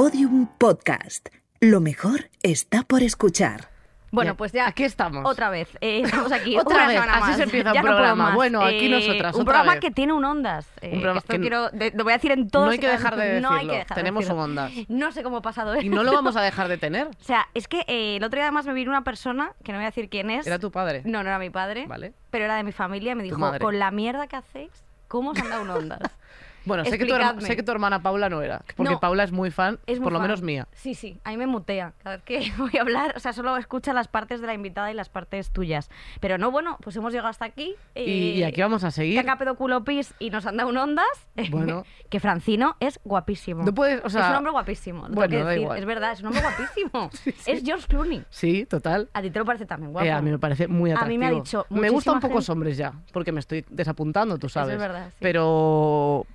Podium Podcast. Lo mejor está por escuchar. Bueno, pues ya. aquí estamos. Otra vez. eh, estamos aquí. Otra una vez, semana así más. se empieza un Ya no programa. Eh, Bueno, aquí nosotras, Un otra programa vez. que tiene un ondas. eh, Un programa que esto que- quiero, de- lo voy a decir en todos. No hay que dejar de No hay decirlo. que dejar de Tenemos decirlo. un ondas. No sé cómo ha pasado eso. Y no lo vamos a dejar de tener. O sea, es que eh, el otro día además me vino una persona, que no voy a decir quién es. Era tu padre. No, no era mi padre. Vale. Pero era de mi familia y me dijo, madre. con la mierda que hacéis, ¿cómo os han dado un ondas? Bueno, sé que, tu, herma- Explicadme. sé que tu hermana Paula no era. Porque No. Paula es muy fan, Es muy por lo fan. menos mía. Sí, sí, a mí me mutea. Cada vez que voy a hablar, o sea, solo escucha las partes de la invitada y las partes tuyas. Pero no, bueno, pues hemos llegado hasta aquí. Y, eh, y aquí vamos a seguir. Caca pedo culo pis y nos han dado un ondas. Bueno. que Francino es guapísimo. No puedes, o sea, es un hombre guapísimo. bueno, da decir. igual. Es verdad, es un hombre guapísimo. Es George Clooney. Sí, total. A ti te lo parece también guapo. Eh, a mí me parece muy A mí atractivo. me ha dicho Me gustan muchísima pocos gente- hombres ya, porque me estoy desapuntando, tú Eso es sabes. verdad, sí. Pero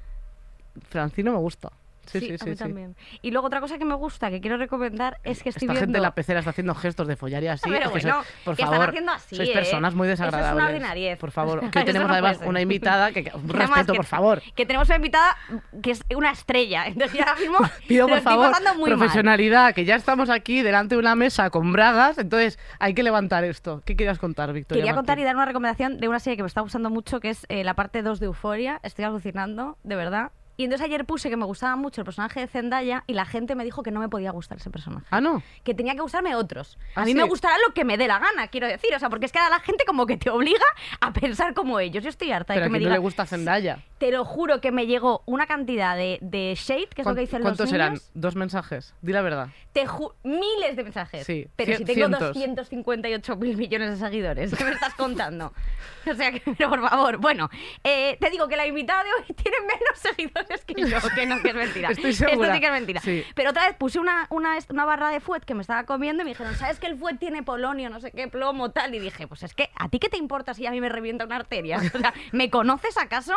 Francino me gusta. Sí, sí, sí. a mí sí. también. Y luego otra cosa que me gusta, que quiero recomendar, es que estoy Esta viendo... gente en la pecera está haciendo gestos de follar y así. Pero es que bueno, sois- por que están favor, haciendo así, sois ¿eh? personas muy Eso es una desagradables. ordinariez. Por favor, que hoy tenemos no además una invitada que, Además, respeto, que- por favor. Que tenemos una invitada que es una estrella. Entonces ahora mismo Pido por favor mal. profesionalidad, que ya estamos aquí delante de una mesa con bragas, entonces hay que levantar esto. ¿Qué querías contar, Victoria? Quería contar y dar una recomendación de una serie que me está gustando mucho, que es eh, la parte 2 de Euforia. Estoy alucinando, de verdad. Y entonces ayer puse que me gustaba mucho el personaje de Zendaya y la gente me dijo que no me podía gustar ese personaje. Ah, no. Que tenía que gustarme otros. A ¿Ah, mí sí? me gustará lo que me dé la gana, quiero decir. O sea, porque es que ahora la gente como que te obliga a pensar como ellos. Yo estoy harta Pero de a que me quién no digan... le gusta Zendaya. Te lo juro que me llegó una cantidad de, de shade, que es lo que dicen los ¿Cuántos niños. eran? ¿Dos mensajes? Di la verdad. Te ju- miles de mensajes. Sí, Pero si tengo cientos. 258 mil millones de seguidores, ¿qué me estás contando? O sea, que, pero por favor, bueno, eh, te digo que la invitada de hoy tiene menos seguidores que yo, que no, que es mentira. Estoy segura. Esto sí que es mentira. Sí. Pero otra vez puse una, una, una barra de fuet que me estaba comiendo y me dijeron, ¿sabes que el fuet tiene polonio, no sé qué, plomo, tal? Y dije, pues es que, ¿a ti qué te importa si a mí me revienta una arteria? O sea, ¿me conoces acaso?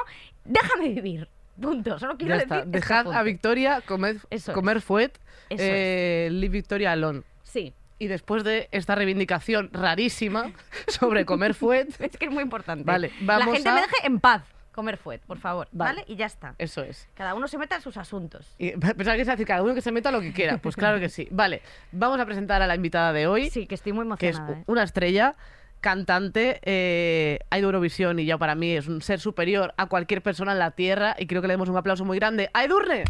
Déjame vivir. Punto. Solo quiero decir. está. este Dejad a. Victoria comer, Eso es. comer fuet. Eso eh, Leave Victoria alone. Sí. Y después de esta reivindicación rarísima sobre comer fuet, Es que es muy importante. Vale, La vamos gente a- me deje en paz comer fuet, por favor. Vale. Vale. Y ya está. eso es. Cada uno se meta en sus asuntos. Y pensaba que es decir, cada uno que se meta lo que quiera. Pues claro que sí. Vale, vamos a presentar a la invitada de hoy, Sí, que estoy muy que es emocionada. ¿eh? una estrella, cantante, eh, ha ido a Eurovisión y ya para mí es un ser superior a cualquier persona en la Tierra y creo que le demos un aplauso muy grande. ¡A Edurne!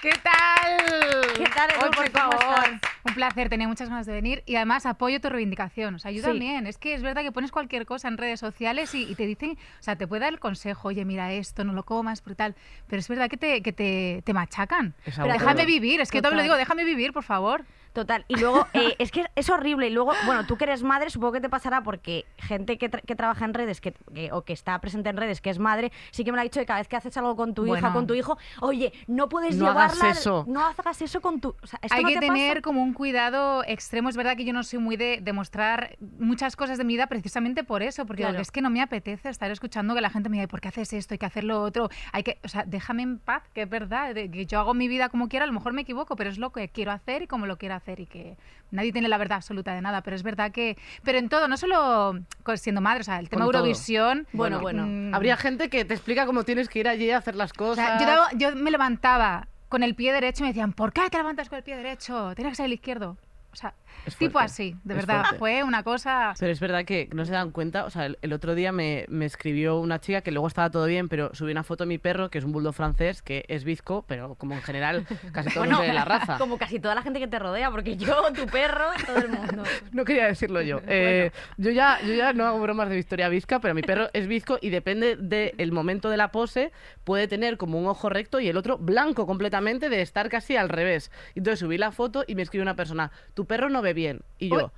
¿Qué tal? ¿Qué tal, Edu, Oye, por ¿cómo favor? estás? Un placer, tenía muchas ganas de venir y además apoyo tu reivindicación. O sea, yo Sí. también. Es que es verdad que pones cualquier cosa en redes sociales y, y te dicen, o sea, te puede dar el consejo, oye, mira esto, no lo comas, brutal. Pero es verdad que te, que te, te machacan. Pero déjame vivir, es que yo también lo digo, déjame vivir, por favor. Total. Y luego, eh, es que es horrible. Y luego, bueno, tú que eres madre, supongo que te pasará porque gente que, tra- que trabaja en redes que, que- o que está presente en redes, que es madre, sí que me lo ha dicho que cada vez que haces algo con tu hija, Bueno. con tu hijo, oye, no puedes No hagas eso. No hagas eso con tu. o sea, ¿esto Hay no que te tener pasa? como un cuidado extremo. Es verdad que yo no soy muy de, de mostrar muchas cosas de mi vida precisamente por eso, porque Claro. es que no me apetece estar escuchando que la gente me diga, ¿por qué haces esto? Hay que hacer lo otro. Hay que, o sea, déjame en paz, que es verdad, que yo hago mi vida como quiera, a lo mejor me equivoco, pero es lo que quiero hacer y como lo quiero hacer y que nadie tiene la verdad absoluta de nada, pero es verdad que, pero en todo, no solo siendo madre, o sea, el tema Con todo. Eurovisión. Bueno, bueno. mm, Habría gente que te explica cómo tienes que ir allí a hacer las o cosas. sea, yo, yo me levantaba con el pie derecho y me decían, ¿por qué te levantas con el pie derecho? Tienes que ser el izquierdo. O sea, Es tipo fuerte, así, de es verdad. fuerte. Fue una cosa... Pero es verdad que no se dan cuenta, o sea, el, el otro día me, me escribió una chica que luego estaba todo bien, pero subí una foto de mi perro, que es un bulldog francés, que es bizco, pero como en general casi todos Bueno, de la raza. Como casi toda la gente que te rodea, porque yo, tu perro, todo el mundo. No quería decirlo yo. Eh, yo, ya, yo ya no hago bromas de Victoria Vizca, pero mi perro es bizco y depende del momento de la pose, puede tener como un ojo recto y el otro blanco completamente de estar casi al revés. Entonces subí la foto y me escribe una persona, tu perro no ve bien. Y yo...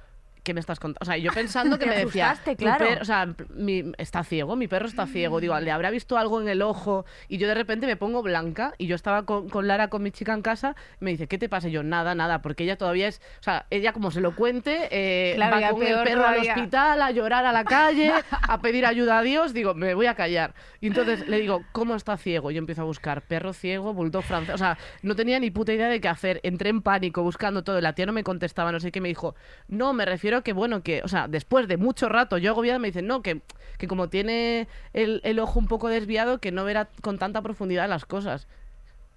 ¿Qué me estás contando? O sea, yo pensando que me decía, asustaste, "Tu claro. o sea, mi- está ciego, mi perro está ciego. Digo, le habrá visto algo en el ojo y yo de repente me pongo blanca y yo estaba con, con Lara, con mi chica en casa, y me dice, ¿qué te pasa? Y yo, nada, nada, porque ella todavía es, o sea, ella como se lo cuente, eh, Claro, va con el perro todavía. al hospital, a llorar a la calle, a pedir ayuda a Dios, digo, me voy a callar. Y entonces le digo, ¿cómo está ciego? Yo empiezo a buscar perro ciego, bulldog francés, o sea, no tenía ni puta idea de qué hacer, entré en pánico buscando todo, la tía no me contestaba, no sé qué, me dijo, no, me refiero que, bueno, que, o sea, después de mucho rato, yo agobiada me dicen, no, que, que como tiene el, el ojo un poco desviado, que no verá con tanta profundidad las cosas.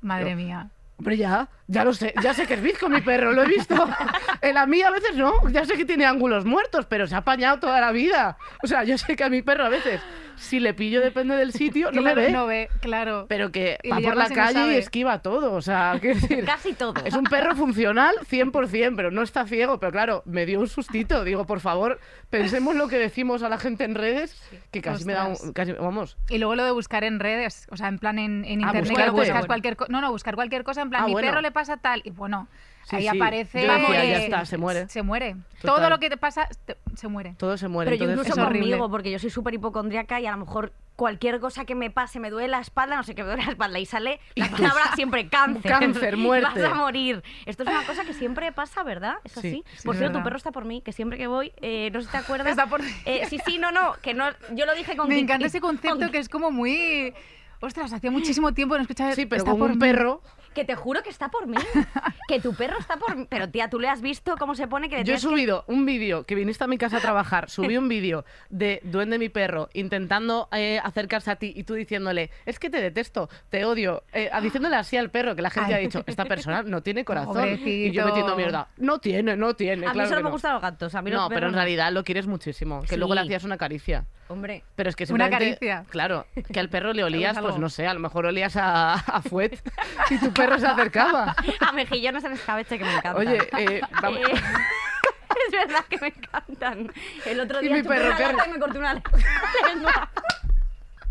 Madre Yo- mía. Hombre, ya, ya lo sé, ya sé que es bizco mi perro, lo he visto. En la mía a veces no, ya sé que tiene ángulos muertos, pero se ha apañado toda la vida. O sea, yo sé que a mi perro a veces, si le pillo depende del sitio, no me Claro, ve. No ve, claro. Pero que Y va por la no calle y esquiva todo, o sea, decir... Casi todo. Es un perro funcional 100%, pero no está ciego. Pero claro, me dio un sustito. Digo, por favor, pensemos lo que decimos a la gente en redes, que casi me da un... Casi, vamos, Y luego lo de buscar en redes, o sea, en plan en, en Ah, internet, buscas cualquier. No, no, buscar cualquier cosa, en plan, Ah, mi bueno. perro le pasa tal. Y bueno, Sí, ahí sí. aparece. Yo decía, ya está, se muere. Se muere. Total. Todo lo que te pasa, te- se muere. todo se muere. Pero yo entonces- incluso es horrible. conmigo, porque yo soy súper hipocondríaca y a lo mejor cualquier cosa que me pase, me duele la espalda, no sé qué me duele la espalda, y sale la palabra siempre cáncer. Cáncer, muerte. Vas a morir. Esto es una cosa que siempre pasa, ¿verdad? ¿Es Sí, así? sí, por cierto, tu perro está por mí, que siempre que voy, eh, no sé si te acuerdas. Está por- Eh, sí, sí, no, no, que no, yo lo dije con Me encanta ese concepto con- que es como muy. Ostras, hacía muchísimo tiempo que no escuchaba. Sí, pero está con por un mí. perro... Que te juro que está por mí. que tu perro está por mí. Pero tía, tú le has visto cómo se pone que le Yo he que- subido un vídeo, que viniste a mi casa a trabajar, subí un vídeo de Duende mi perro intentando eh, acercarse a ti y tú diciéndole, es que te detesto, te odio, eh, diciéndole así al perro, que la gente Ay. ha dicho, esta persona no tiene corazón. Y yo metiendo mierda, no tiene, no tiene, A mí claro solo que me no". gustan los gatos. A mí los No, pero en realidad lo quieres muchísimo, que luego le hacías una caricia. Hombre. Pero es que Una caricia. Claro, que al perro le olías, pues no sé, a lo mejor olías a, a fuet y tu perro se acercaba. A mejillones en escabeche que me encantan. Oye, eh, vamos- Eh, es verdad que me encantan. El otro Y día mi chupé perro, una ¿qué lata re- y me corté una lengua.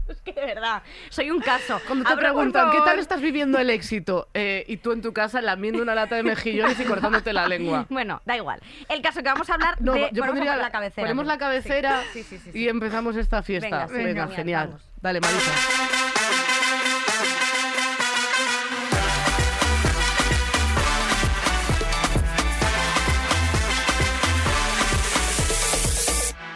Es que de verdad, soy un caso. Cuando te Abra, por preguntan, ¿qué tal estás viviendo el éxito? Eh, y tú en tu casa lamiendo una lata de mejillones y cortándote la lengua. Bueno, da igual. El caso que vamos a hablar No, de... yo pondría la cabecera. Ponemos la cabecera Sí, sí, sí, y empezamos esta fiesta. Venga, sí, Venga, genial, genial. vamos. Dale, Marisa.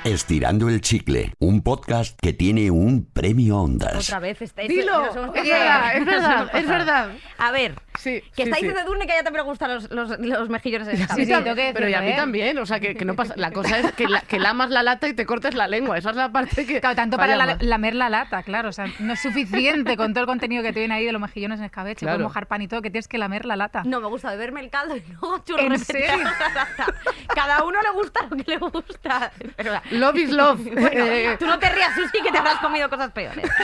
Estirando el chicle, un podcast que tiene un premio Ondas. Otra vez. Este, Dilo, nos hemos es pasado. verdad, es verdad. A ver, Sí, que sí, estáis sí. de Durne que ya también me gustan los, los, los mejillones en Sí, escabeche. sí, que pero y a mí ¿eh? también, o sea, que, que no pasa. La cosa es que, la- que lamas la lata y te cortes la lengua. Esa es la parte que. Claro, tanto para la- lamer la lata, claro. O sea, no es suficiente con todo el contenido que te viene ahí de los mejillones en escabeche, Claro. puedes mojar pan y todo, que tienes que lamer la lata. No, me gusta beberme el caldo y luego churro ¿En serio? la lata. Cada uno le gusta lo que le gusta. Pero, Love is love. bueno, Eh, tú no te rías, Susi, que te habrás comido cosas peores.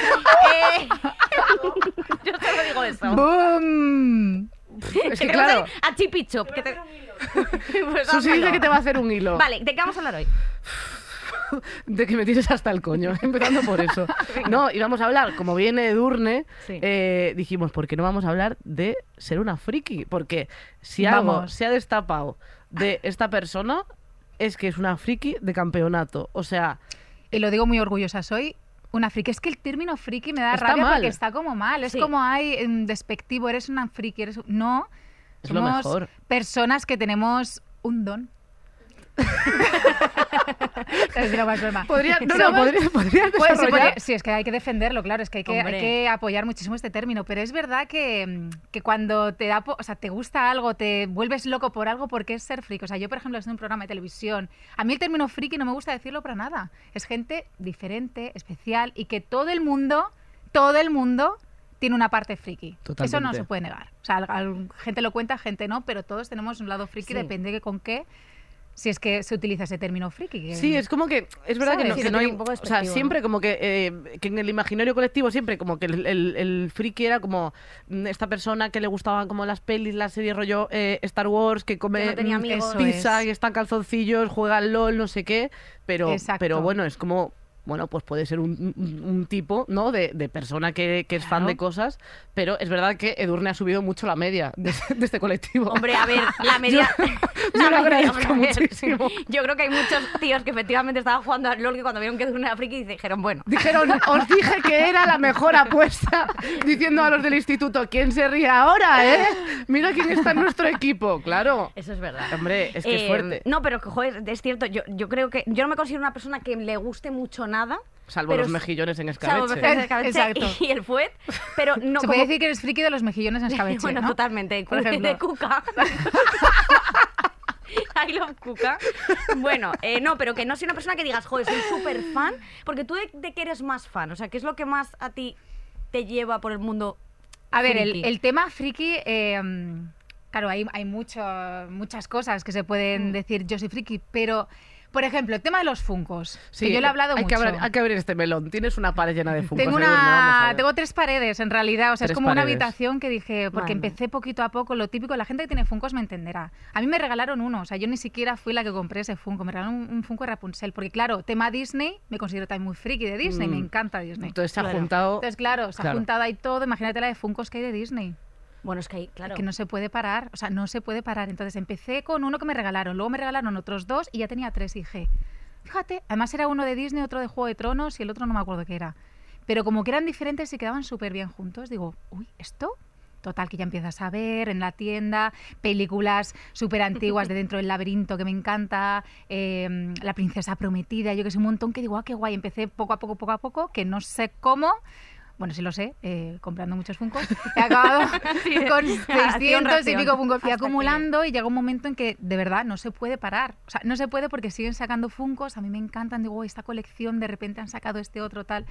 Eh, yo solo digo eso. ¡Boom! es que claro, A Chippy Chop. Que te... Pues Susi dice que te va a hacer un hilo. Vale, ¿de qué vamos a hablar hoy? De que me tires hasta el coño, empezando por eso. No, íbamos a hablar, como viene Edurne, Sí. eh, dijimos, ¿por qué no vamos a hablar de ser una friki? Porque si algo Vamos. se ha destapado de esta persona, es que es una friki de campeonato. O sea, Y lo digo muy orgullosa, soy una friki. Es que el término friki me da Está rabia mal. porque está como mal. Es Sí. como hay em, despectivo, eres una friki, eres... No, Es lo somos mejor. personas que tenemos un don. es broma, es broma. podría, no, no, podría, podrías Pues, desarrollar. podría- sí, es que hay que defenderlo, claro, es que hay que, hay que apoyar muchísimo este término, pero es verdad que, que cuando te da, o sea, te gusta algo, te vuelves loco por algo, porque es ser friki. O sea, yo, por ejemplo, estoy en un programa de televisión, a mí el término friki no me gusta decirlo para nada. Es gente diferente, especial y que todo el mundo, todo el mundo tiene una parte friki. Eso no Totalmente. se puede negar. O sea, gente lo cuenta, gente no, pero todos tenemos un lado friki, Sí. depende de con qué, si es que se utiliza ese término friki. que- Sí, es como que es verdad que no, que hay, o sea, siempre ¿no? como que, eh, que en el imaginario colectivo siempre como que el, el, el friki era como mm, esta persona que le gustaban como las pelis, las series rollo eh, Star Wars, que come no tenía mm, amigos. Pizza, es. que está en calzoncillos, juega al LOL, no sé qué, pero, Exacto. pero bueno, es como bueno, pues puede ser un, un- un tipo, ¿no? De, de persona que, que es fan de cosas, pero es verdad que Edurne ha subido mucho la media de, de este colectivo. Hombre, a ver, la media. yo lo agradezco muchísimo. Yo creo que hay muchos tíos que efectivamente estaban jugando al LOL que cuando vieron que era una friki dijeron, bueno. Dijeron, os dije que era la mejor apuesta, diciendo a los del instituto, ¿quién se ríe ahora, eh? Mira quién está en nuestro equipo, claro. Eso es verdad. Hombre, es que es Eh, fuerte. No, pero joder, es cierto, yo, yo creo que yo no me considero una persona que le guste mucho nada. Salvo pero los mejillones en Salvo escabeche. mejillones en escabeche Exacto. y el fuet, pero no Se como... puede decir que eres friki de los mejillones en escabeche, bueno, ¿no? totalmente, Por de, ejemplo. de cuca. I love cuca. Bueno, eh, no, pero que no soy una persona que digas, joder, soy súper fan, porque tú de, de qué eres más fan, o sea, ¿qué es lo que más a ti te lleva por el mundo A ver, el, friki? el tema friki, eh, claro, hay, hay mucho, muchas cosas que se Mm. pueden decir yo soy friki, pero, por ejemplo, el tema de los funcos, Sí, que yo le he hablado hay mucho. Que abrir, hay que abrir este melón. Tienes una pared llena de funcos. Tengo, una, tengo tres paredes en realidad, o sea, Tres es como una habitación que dije, porque empecé poquito a poco, lo típico, la gente que tiene Funcos me entenderá. A mí me regalaron uno, o sea, yo ni siquiera fui la que compré ese Funko, me regalaron un, un Funko de Rapunzel, porque claro, tema Disney, me considero también muy friki de Disney, me Mm. encanta Disney. Entonces se ha Claro. juntado. Entonces, claro, se ha juntado ahí todo, imagínate la de Funcos que hay de Disney. Bueno, es que hay, claro. que no se puede parar, o sea, no se puede parar. Entonces empecé con uno que me regalaron, luego me regalaron otros dos y ya tenía tres y dije, fíjate, además era uno de Disney, otro de Juego de Tronos y el otro no me acuerdo qué era. Pero como que eran diferentes y quedaban súper bien juntos, digo, uy, ¿esto? Total, que ya empiezas a ver en la tienda películas súper antiguas de dentro del laberinto que me encanta, eh, La princesa prometida, yo que sé, un montón que digo, ah, qué guay. Empecé poco a poco, poco a poco, que no sé cómo, bueno, sí lo sé, eh, comprando muchos Funkos. He acabado con 600 y pico Funkos. Fui que- acumulando y llega un momento en que de verdad no se puede parar. O sea, no se puede porque siguen sacando Funkos. A mí me encantan. Digo, "Oh, esta colección, de repente han sacado este otro tal.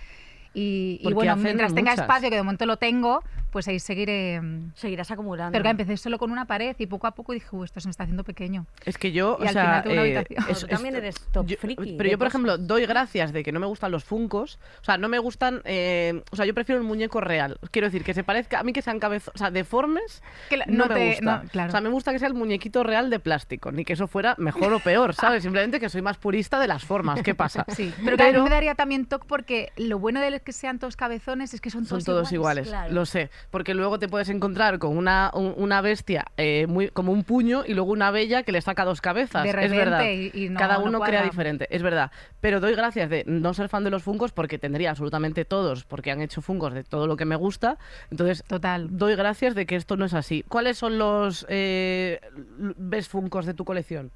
Y, bueno, mientras tenga espacio, que de momento lo tengo, pues ahí seguiré. mm, Seguirás acumulando. Pero que empecé solo con una pared y poco a poco dije, "Uh, esto se me está haciendo pequeño. Es que yo, Y o al sea, final tengo una eh, habitación. Tú también eres top yo- friki Pero yo, por cosas. ejemplo, doy gracias de que no me gustan los funcos. O sea, no me gustan. eh, o sea, yo prefiero un muñeco real. Quiero decir, que se parezca. A mí que sean cabezos. O sea, deformes. Que la- no, no me gusta. no, claro. O sea, me gusta que sea el muñequito real de plástico. Ni que eso fuera mejor o peor, ¿sabes? Simplemente que soy más purista de las formas. ¿Qué pasa? Sí, pero, que a mí me daría también toque porque lo bueno de que sean todos cabezones es que son Son todos, todos iguales, claro. lo sé. Porque luego te puedes encontrar con una, un- una bestia eh, muy, como un puño y luego una bella que le saca dos cabezas. De es repente verdad. y- y no- Cada no uno crea cuadra. diferente, es verdad. Pero doy gracias de no ser fan de los fungos porque tendría absolutamente todos, porque han hecho fungos de todo lo que me gusta. Entonces, Total. doy gracias de que esto no es así. ¿Cuáles son los eh, l- funcos de tu colección?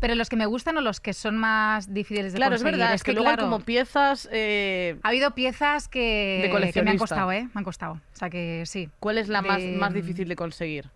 Pero los que me gustan o los que son más difíciles de Claro, es conseguir. verdad, es que, luego claro, hay como piezas... eh, ha habido piezas que, De que me han costado, ¿eh? Me han costado. O sea que sí. ¿Cuál es la más, más difícil de conseguir?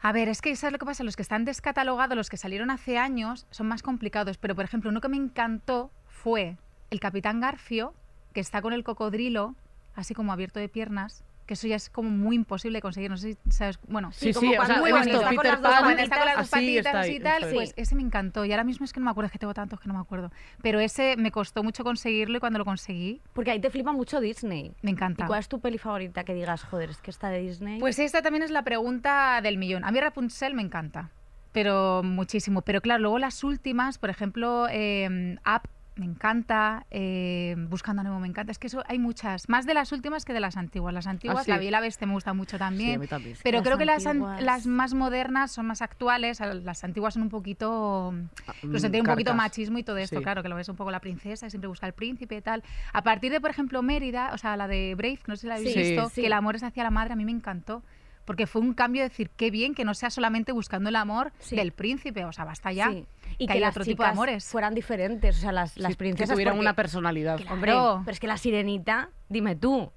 A ver, es que ¿sabes lo que pasa? Los que están descatalogados, los que salieron hace años, son más complicados. Pero, por ejemplo, uno que me encantó fue el Capitán Garfio, que está con el cocodrilo, así como abierto de piernas, que eso ya es como muy imposible de conseguir. No sé si sabes. Bueno, Sí, como sí, o cuando sea, muy visto está con Peter Pan, está con las dos patitas así y tal, pues ese me encantó. Y ahora mismo es que no me acuerdo, es que tengo tantos que no me acuerdo. Pero ese me costó mucho conseguirlo y cuando lo conseguí, Porque ahí te flipa mucho Disney. me ¿Y encanta. cuál es tu peli favorita que digas, joder, es que esta de Disney? Pues esta también es la pregunta del millón. A mí Rapunzel me encanta, pero muchísimo. Pero claro, luego las últimas, por ejemplo, eh, Up me encanta, eh, Buscando a Nemo me encanta. Es que eso hay muchas, más de las últimas que de las antiguas. Las antiguas, Ah, sí. La Bella y la Bestia me gusta mucho Sí, también. a mí también. Pero Las creo que las, las más modernas son más actuales, las antiguas son un poquito... Pues Mm, tiene un poquito machismo y todo esto, Sí. claro, que lo ves un poco la princesa, siempre busca el príncipe y tal. A partir de, por ejemplo, Mérida, o sea, la de Brave, no sé si la habéis Sí, visto, sí. que el amor es hacia la madre, a mí me encantó. Porque fue un cambio de decir, qué bien que no sea solamente buscando el amor Sí. del príncipe, o sea, basta ya. Sí. Y que que, las otro tipo de amores. fueran diferentes, o sea, las, las Sí, princesas que tuvieran porque- una personalidad. Hombre, pero es que la sirenita, dime tú.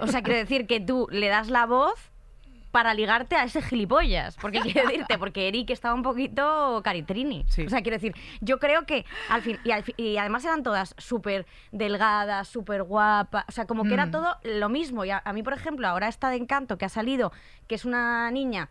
O sea, quiere decir que tú le das la voz para ligarte a ese gilipollas. Porque quiero decirte, porque Eric estaba un poquito caritrini. Sí. O sea, quiero decir, yo creo que al fin, y, al fi- y además eran todas súper delgadas, súper guapas. O sea, como que era Mm. todo lo mismo. Y a, a mí, por ejemplo, ahora esta de Encanto que ha salido, que es una niña,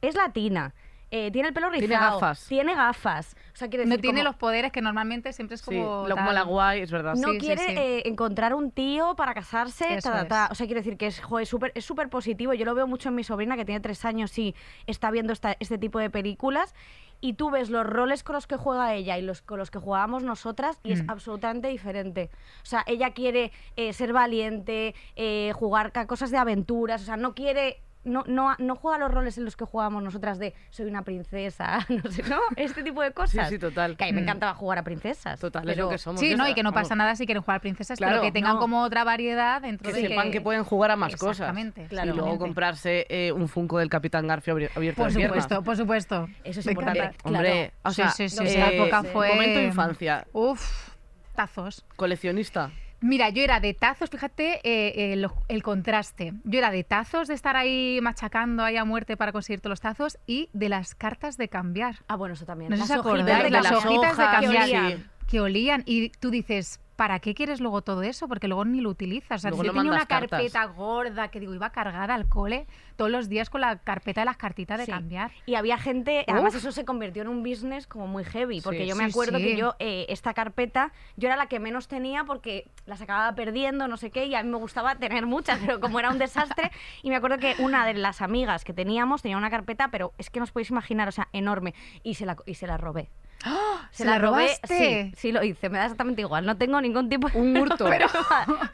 es latina. Eh, tiene el pelo rizado. Tiene gafas. Tiene gafas. O sea, quiero decir, No tiene como- los poderes que normalmente siempre es Sí, como... lo- como la guay, es verdad. no Sí, sí, quiere sí. eh, encontrar un tío para casarse, Eso ta, ta, ta. es. o sea, quiero decir que es súper es súper positivo. Yo lo veo mucho en mi sobrina que tiene tres años y está viendo esta- este tipo de películas y tú ves los roles con los que juega ella y los con los que jugábamos nosotras y es Mm. absolutamente diferente. O sea, ella quiere eh, ser valiente, eh, jugar a cosas de aventuras, o sea, no quiere no, no, no juega los roles en los que jugábamos nosotras de soy una princesa, no sé, ¿no? Este tipo de cosas. sí, total. Que a mí me Mm. encantaba jugar a princesas. Total, es pero- lo que somos. Sí, no, y que no pasa nada si quieren jugar princesas, Claro, pero que tengan no. como otra variedad dentro Que de sepan que pueden jugar a más cosas. Exactamente. Claro. Y luego comprarse eh, un Funko del Capitán Garfio abierto Por supuesto, por supuesto. Eso es Me importante. Hombre, o Sí, sea, sí, sí, eh, esa época fue- Momento infancia, Uf, tazos. coleccionista. Mira, yo era de tazos, fíjate eh, el contraste. Yo era de tazos, de estar ahí machacando ahí a muerte para conseguir todos los tazos y de las cartas de cambiar. Ah, bueno, eso también. No sé si de las hojitas de cambiar que olían. sí. que olían y tú dices, ¿para qué quieres luego todo eso? Porque luego ni lo utilizas. O sea, Luego yo no tenía una cartas. carpeta gorda que digo, iba cargada al cole todos los días con la carpeta de las cartitas de Sí. cambiar. Y había gente, además eso se convirtió en un business como muy heavy, porque Sí. yo me Sí, acuerdo sí. que yo eh, esta carpeta, yo era la que menos tenía porque las acababa perdiendo, no sé qué, y a mí me gustaba tener muchas, pero como era un desastre, y me acuerdo que una de las amigas que teníamos tenía una carpeta, pero es que no os podéis imaginar, o sea, enorme, y se la, y se la robé. ¿Se la robé, robaste? sí, sí lo hice, me da exactamente igual, no tengo ningún tipo de... Un hurto. Pero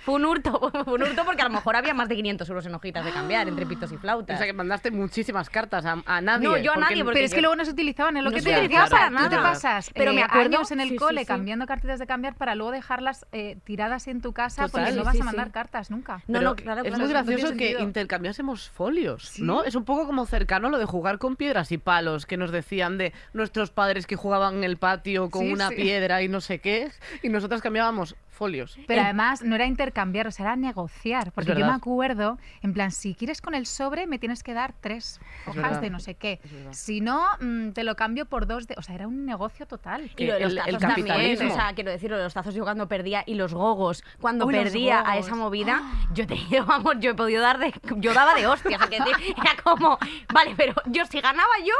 fue un hurto, fue un hurto porque a lo mejor había más de 500 euros en hojitas de cambiar, entre pitos y O flautas. sea que mandaste muchísimas cartas a, a nadie. No, yo a nadie, porque Pero es que yo- luego no se utilizaban, es lo No que te utilizaba para Tú te nada. pasas Pero eh, me acuerdo- años en el sí, cole sí. cambiando cartitas de cambiar para luego dejarlas eh, tiradas en tu casa Total. porque Sí, no vas sí, a mandar sí. cartas nunca. No, Pero no, claro, es claro, muy no gracioso que intercambiásemos folios. ¿no? Es un poco como cercano lo de jugar con piedras y palos que nos decían de nuestros padres que jugaban en el patio con Sí, una sí. piedra y no sé qué, y nosotras cambiábamos folios. Pero además no era intercambiar, o sea, era negociar. Porque yo me acuerdo, en plan, si quieres con el sobre, me tienes que dar tres hojas de no sé qué. Si no, mm, te lo cambio por dos de. O sea, era un negocio total. Y lo de los el- el tazos también, capitalismo. o sea, quiero decir, lo de los tazos yo cuando perdía y los gogos, cuando Uy, perdía a esa movida, yo te vamos, yo he podido dar de, yo daba de hostias, o sea, que decir, era como, vale, pero yo si ganaba yo,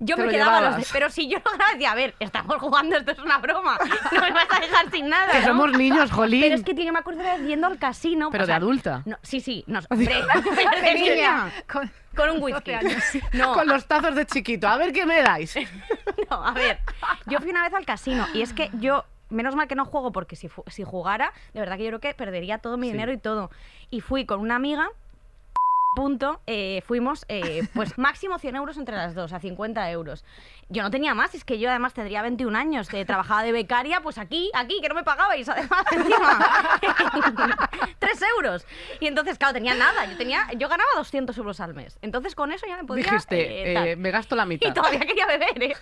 yo me lo quedaba los de- pero si yo ganaba, decía, a ver, estamos jugando, esto es una broma, no me vas a dejar sin nada, Que ¿no? somos niños, jolín. Pero es que tío, yo me acuerdo de yendo al casino, Pero o sea, de adulta. No, sí, sí, no, hombre, De niña. Con- con un whisky. 12 años. No, Con los tazos de chiquito. A ver qué me dais. No, a ver, yo fui una vez al casino y es que yo, menos mal que no juego porque si, si jugara, de verdad que yo creo que perdería todo mi Sí. dinero y todo. Y fui con una amiga, punto, eh, fuimos, eh, pues máximo 100 euros entre las dos, a 50 euros. Yo no tenía más, es que yo además tendría 21 años, eh, trabajaba de becaria, pues aquí, aquí, que no me pagabais, además, encima. 3 euros. Y entonces, claro, tenía nada, yo, tenía, yo ganaba 200 euros al mes. Entonces con eso ya me podía... Dijiste, eh, eh, me gasto la mitad. Y todavía quería beber, ¿eh?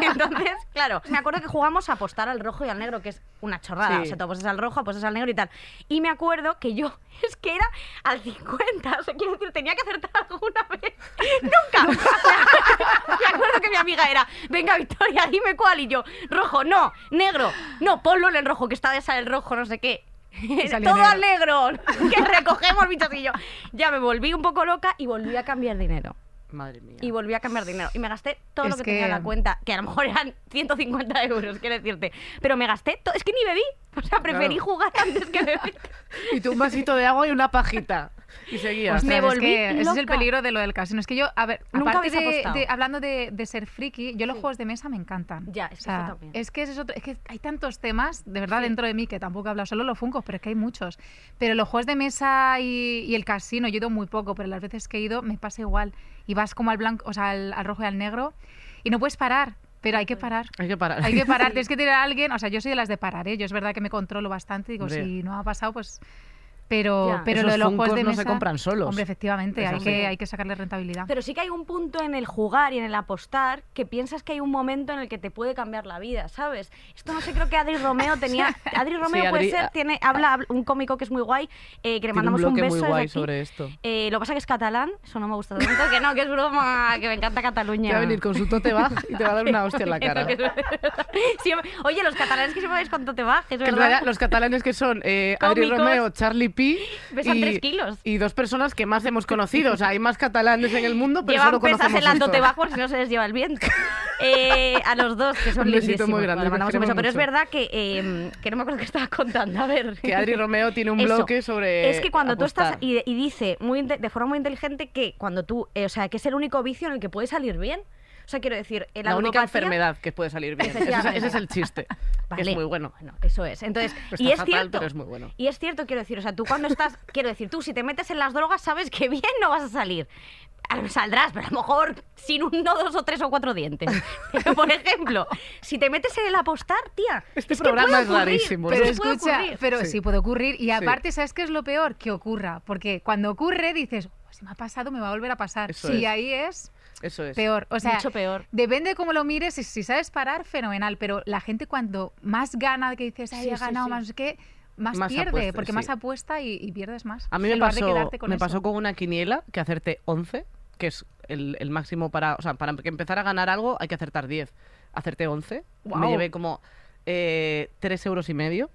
Entonces, claro, me acuerdo que jugamos a apostar al rojo y al negro, que es una chorrada. Sí. O sea, tú apuestas al rojo, apuestas al negro y tal. Y me acuerdo que yo, es que era al 50, o sea, quiero decir, tenía que acertar alguna vez. ¡Nunca! me acuerdo que mi amiga era, venga, Victoria, dime cuál. Y yo, rojo, no, negro, no, ponlo en el rojo, que está de esa el rojo, no sé qué. Todo negro. al negro, que recogemos bichos y yo. Ya me volví un poco loca y volví a cambiar dinero Madre mía. y volví a cambiar dinero. Y me gasté todo lo Es que, tenía en que- la cuenta, que a lo mejor eran 150 euros, quiero decirte. Pero me gasté todo. Es que ni bebí. O sea, preferí Claro. jugar antes que beber. Y tú un vasito de agua y una pajita. Y seguías. Me Ostras, es volví que ese es el peligro de lo del casino. Es que yo, a ver, Nunca aparte de, hablando de, de ser friki, yo los juegos de mesa me encantan. Ya, es O que eso también. Es que, ese es, otro- es que hay tantos temas, de verdad, Sí. dentro de mí, que tampoco he hablado solo los funcos, pero es que hay muchos. Pero los juegos de mesa y, y el casino, yo he ido muy poco, pero las veces que he ido me pasa igual. Y vas como al blanco, o sea, al, al rojo y al negro, y no puedes parar, pero hay que parar. Hay que parar. Hay que parar, tienes que tener a alguien, o sea, yo soy de las de parar, ¿eh? yo es verdad que me controlo bastante, digo, Hombre. si no ha pasado, pues... Pero, Ya. pero Esos lo de los juegos de no se mesa... compran solos. Hombre, efectivamente, hay que, hay que sacarle rentabilidad. Pero sí que hay un punto en el jugar y en el apostar que piensas que hay un momento en el que te puede cambiar la vida, ¿sabes? Esto no sé, creo que Adri Romeo tenía. Adri Romeo puede Adri- ser, tiene, habla, habla- un cómico que es muy guay, eh, que le un mandamos un, bloque beso muy guay aquí. sobre esto. Eh, lo que pasa que es catalán, eso no me gusta tanto, que no, que es broma, que me encanta Cataluña. Te va a venir con su tote bag y te va a dar una hostia en la cara. Sí, oye, los catalanes que vais con tote bag, es Que en verdad. realidad los catalanes que son eh, Adri. Romeo, Charlie Pesan y, tres kilos. y dos personas que más hemos conocido. O sea, hay más catalanes en el mundo, pero Llevan solo pesas conocemos en la estos. tote bag por si no se les lleva el viento. Eh, a los dos, que son Un besito muy grande, Vale, un beso. Pero es verdad que, eh, que no me acuerdo qué estaba contando. A ver. Que Adri Romeo tiene un Eso. bloque sobre. Es que cuando tú estás y, y dice muy de forma muy inteligente que cuando tú, eh, o sea, que es el único vicio en el que puede salir bien. O sea, quiero decir, la, La única enfermedad que puede salir bien. Ese ese es el chiste. Que Vale. es muy bueno. Bueno, eso es. Entonces, Está y es fatal, cierto. pero es muy bueno. Y es cierto, quiero decir, o sea, tú cuando estás, quiero decir, tú si te metes en las drogas sabes que bien no vas a salir. A lo- Saldrás, pero a lo mejor sin uno, dos o tres o cuatro dientes. Pero, por ejemplo, si te metes en el apostar, tía. Este es que programa puede es rarísimo, Pero que puede escucha, ocurrir. pero Sí. sí. puede ocurrir. Y Sí. aparte, ¿sabes qué es lo peor? Que ocurra. Porque cuando ocurre dices, "Oh, si me ha pasado, me va a volver a pasar. Eso Si es. ahí es Eso es. peor. O sea, Mucho peor. Depende de cómo lo mires, si, si sabes parar, fenomenal, pero la gente cuando más gana, que dices, ay, Sí, he sí, ganado sí. más, no sé qué, más, Más pierde, apuesta, porque sí. más apuesta y, y pierdes más. A mí me pasó, con me pasó con una quiniela que hacerte 11, que es el, el máximo para... O sea, para que empezar a ganar algo hay que acertar 10. Hacerte 11. Me llevé como eh, 3 euros y medio.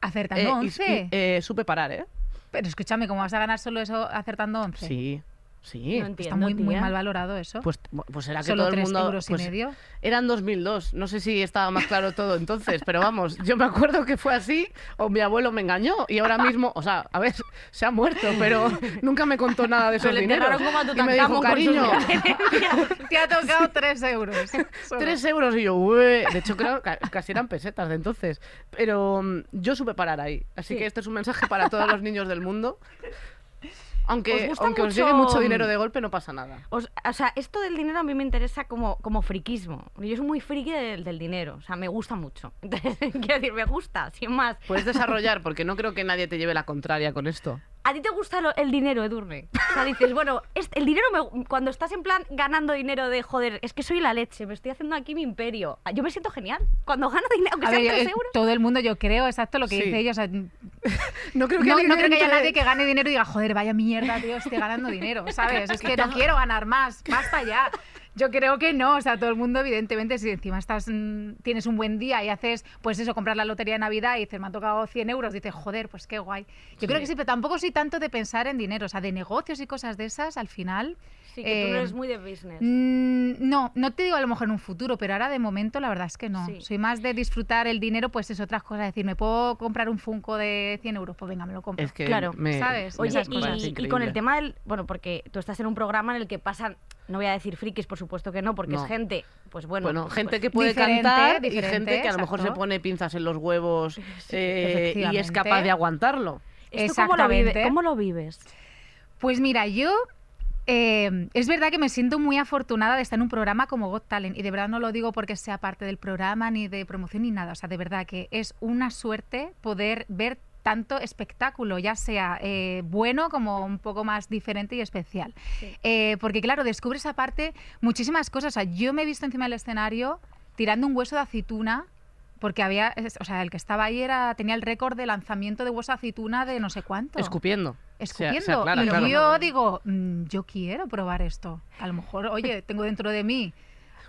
Acertando Eh, y- 11. y, eh, supe parar, ¿eh? Pero escúchame, ¿cómo vas a ganar solo eso acertando 11? Sí, sí. No entiendo, Está muy, muy mal valorado eso. Pues, pues era que Solo todo el tres mundo... euros y pues, medio. Eran 2002, no sé si estaba más claro todo entonces, pero vamos, yo me acuerdo que fue así o mi abuelo me engañó y ahora mismo, o sea, a ver, se ha muerto, pero nunca me contó nada de esos dineros. Y me dijo, cariño, herencias". Te ha tocado 3 euros. solo. Tres euros y yo, "Ué". de hecho creo que casi eran pesetas de entonces, pero mm, yo supe parar ahí, así Sí. que este es un mensaje para todos los niños del mundo. Aunque, ¿Os gusta aunque os mucho, llegue mucho dinero de golpe, no pasa nada. Os- o sea, esto del dinero a mí me interesa como, como friquismo. Yo soy muy friki del, del dinero. O sea, me gusta mucho. Entonces, quiero decir, me gusta, sin más. Puedes desarrollar, porque no creo que nadie te lleve la contraria con esto. ¿A ti te gusta lo- el dinero, Edurne? O sea, dices, bueno, este- el dinero, me- cuando estás en plan ganando dinero de, joder, es que soy la leche, me estoy haciendo aquí mi imperio. Yo me siento genial. Cuando gano dinero, aunque sean ver, 3 eh, euros. todo el mundo, yo creo, exacto lo que Sí. dice ella. o sea, No creo que, no, no creo que haya entre- nadie que gane dinero y diga, joder, vaya mierda, tío, estoy ganando dinero, ¿sabes? Es que no quiero ganar más, basta ya. Yo creo que no, o sea, todo el mundo, evidentemente, si encima estás, mm, tienes un buen día y haces, pues eso, comprar la lotería de Navidad y dices, me ha tocado 100 euros, dices, joder, pues qué guay. Yo creo que sí, pero tampoco soy tanto de pensar en dinero, o sea, de negocios y cosas de esas, al final. Sí, que tú no eres muy de business. Mm, No, no te digo a lo mejor en un futuro, pero ahora de momento la verdad es que no. Sí. Soy más de disfrutar el dinero, pues es otras cosas. Es decir, ¿me puedo comprar un Funko de 100 euros? Pues venga, me lo compro. Es que Claro, me, ¿sabes? me Oye, esas y, y con el tema del. Bueno, porque tú estás en un programa en el que pasan. No voy a decir frikis, por supuesto que no, porque No. es gente. Pues bueno. Bueno, pues- gente que puede diferente, cantar y gente que a lo mejor se pone pinzas en los huevos eh, y es capaz de aguantarlo. ¿Esto cómo lo, vive- Exactamente. cómo lo vives? Pues mira, yo eh, es verdad que me siento muy afortunada de estar en un programa como Got Talent y de verdad no lo digo porque sea parte del programa ni de promoción ni nada, o sea, de verdad que es una suerte poder ver tanto espectáculo, ya sea eh, bueno como un poco más diferente y especial. Eh, porque claro, descubres aparte muchísimas cosas. O sea, yo me he visto encima del escenario tirando un hueso de aceituna porque había, o sea, el que estaba ahí era tenía el récord de lanzamiento de hueso aceituna de no sé cuánto Escupiendo. Escupiendo. y claro. yo digo, mm, yo quiero probar esto. A lo mejor, oye, tengo dentro de mí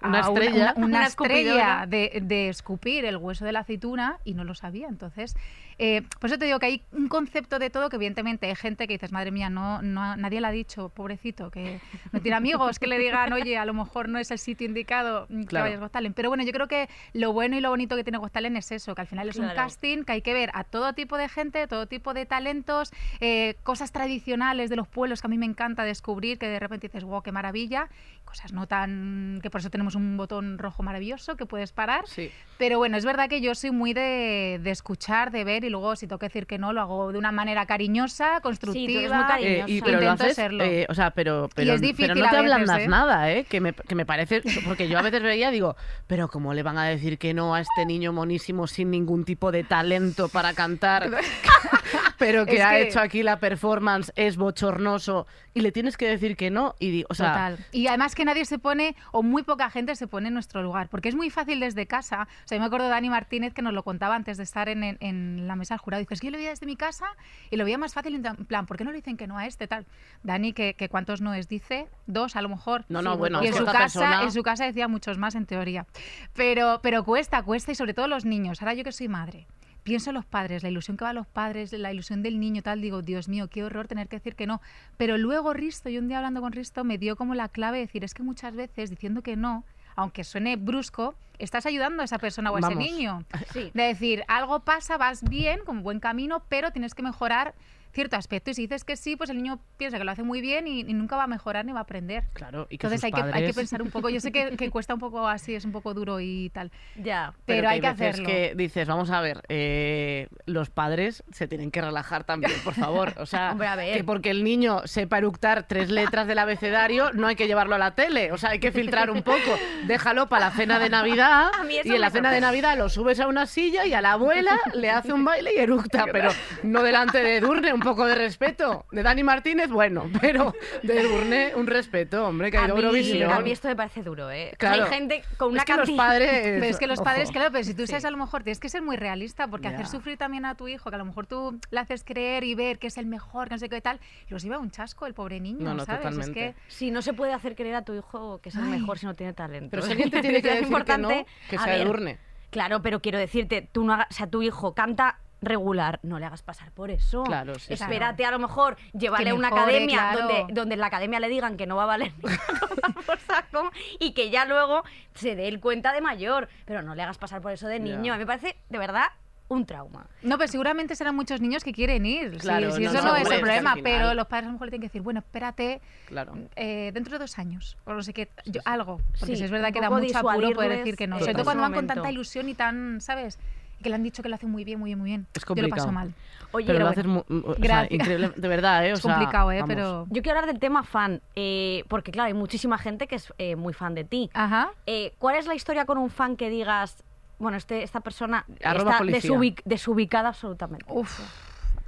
Una estrella. una, Una estrella de, de escupir el hueso de la aceituna y no lo sabía. Entonces, eh, por eso te digo que hay un concepto de todo que evidentemente hay gente que dices, madre mía, no, no nadie le ha dicho, pobrecito, que no tiene amigos que le digan, oye, a lo mejor no es el sitio indicado mm, que Claro. vayas a Got Talent". Pero bueno, yo creo que lo bueno y lo bonito que tiene Got Talent es eso, que al final es un casting que hay que ver a todo tipo de gente, todo tipo de talentos, eh, cosas tradicionales de los pueblos que a mí me encanta descubrir, que de repente dices, wow, qué maravilla, cosas no tan... que por eso tenemos un botón rojo maravilloso que puedes parar. Sí. Pero bueno, es verdad que yo soy muy de, de escuchar, de ver y luego si tengo que decir que no, lo hago de una manera cariñosa, constructiva. muy cari- Eh, y, pero Intento haces, serlo. eh, o sea, pero, pero, es difícil pero no te veces, ablandas ¿eh? nada, ¿eh? Que me, que me parece, porque yo a veces veía, digo, pero ¿cómo le van a decir que no a este niño monísimo sin ningún tipo de talento para cantar? pero que Es ha que- hecho aquí la performance, es bochornoso, y le tienes que decir que no, y o sea, Total. Y además que nadie se pone, o muy poca gente se pone en nuestro lugar, porque es muy fácil desde casa. O sea, yo me acuerdo de Dani Martínez que nos lo contaba antes de estar en, en- en la mesa del jurado. Dices, que yo lo veía desde mi casa y lo veía más fácil, en plan, ¿por qué no le dicen que no a este tal? Dani, que, que cuántos noes dice, dos a lo mejor. No, no, Sí, bueno, y en es su, que casa, persona- en su casa decía muchos más en teoría. Pero, pero cuesta, cuesta y sobre todo los niños. Ahora yo que soy madre. Pienso en los padres, la ilusión que va a los padres, la ilusión del niño, tal, digo, Dios mío, qué horror tener que decir que no. Pero luego Risto, yo un día hablando con Risto, me dio como la clave de decir, es que muchas veces diciendo que no, aunque suene brusco, estás ayudando a esa persona o a ese niño. Sí. De decir, algo pasa, vas bien, con buen camino, pero tienes que mejorar cierto aspecto. Y si dices que sí, pues el niño piensa que lo hace muy bien y, y nunca va a mejorar ni va a aprender. claro, y que Entonces hay que, hay que pensar un poco. Yo sé que, que cuesta un poco así, es un poco duro y tal. Ya. Pero, hay que veces hacerlo. que dices, vamos a ver, eh, los padres se tienen que relajar también, por favor. O sea, Hombre, a ver. que porque el niño sepa eructar tres letras del abecedario, no hay que llevarlo a la tele. O sea, hay que filtrar un poco. Déjalo para la cena de Navidad A mí eso y en la cena de. Navidad lo subes a una silla y a la abuela le hace un baile y eructa, pero no delante de Edurne, un poco de respeto. De Dani Martínez, bueno, pero de Edurne, un respeto, hombre, que ha A ido Eurovisión. a mí esto me parece duro, ¿eh? Claro. Hay gente con una es que los cantidad- padres... Pero es que los ojo. padres, claro, pero si tú Sí. sabes a lo mejor, tienes que ser muy realista, porque Ya. hacer sufrir también a tu hijo, que a lo mejor tú le haces creer y ver que es el mejor, que no sé qué tal, los lleva a un chasco el pobre niño, No, no, ¿sabes? totalmente. Es que Si no se puede hacer creer a tu hijo que es el Ay. mejor si no tiene talento. Pero si alguien te tiene que Es decir que no, que sea ver, Edurne. Claro, pero quiero decirte, tú no hagas- o sea, tu hijo canta regular, no le hagas pasar por eso. Claro, sí, sí. Espérate a lo mejor llevarle a una academia claro. donde, donde en la academia le digan que no va a valer por saco y que ya luego se dé el cuenta de mayor. Pero no le hagas pasar por eso de niño. A mí me parece, de verdad, un trauma. No, pero seguramente serán muchos niños que quieren ir. sí, Claro, sí, no, eso no, no, es el problema, final- pero los padres a lo mejor le tienen que decir, bueno, espérate Claro. eh, dentro de dos años, o no sé qué, yo- algo. Porque Sí, si es verdad que da mucho apuro poder decir que no. Sobre todo cuando van con tanta ilusión y tan, ¿sabes? Que le han dicho que lo hacen muy bien, muy bien, muy bien. Es Yo lo paso complicado. mal. Oye, Pero lo haces mu- o sea, increíble, de verdad, ¿eh? O Es sea, complicado, ¿eh? vamos. Pero... Yo quiero hablar del tema fan, eh, porque claro, hay muchísima gente que es eh, muy fan de ti. Ajá. Eh, ¿Cuál es la historia con un fan que digas, bueno, este, esta persona Arroba está desubic- desubicada absolutamente? Uf.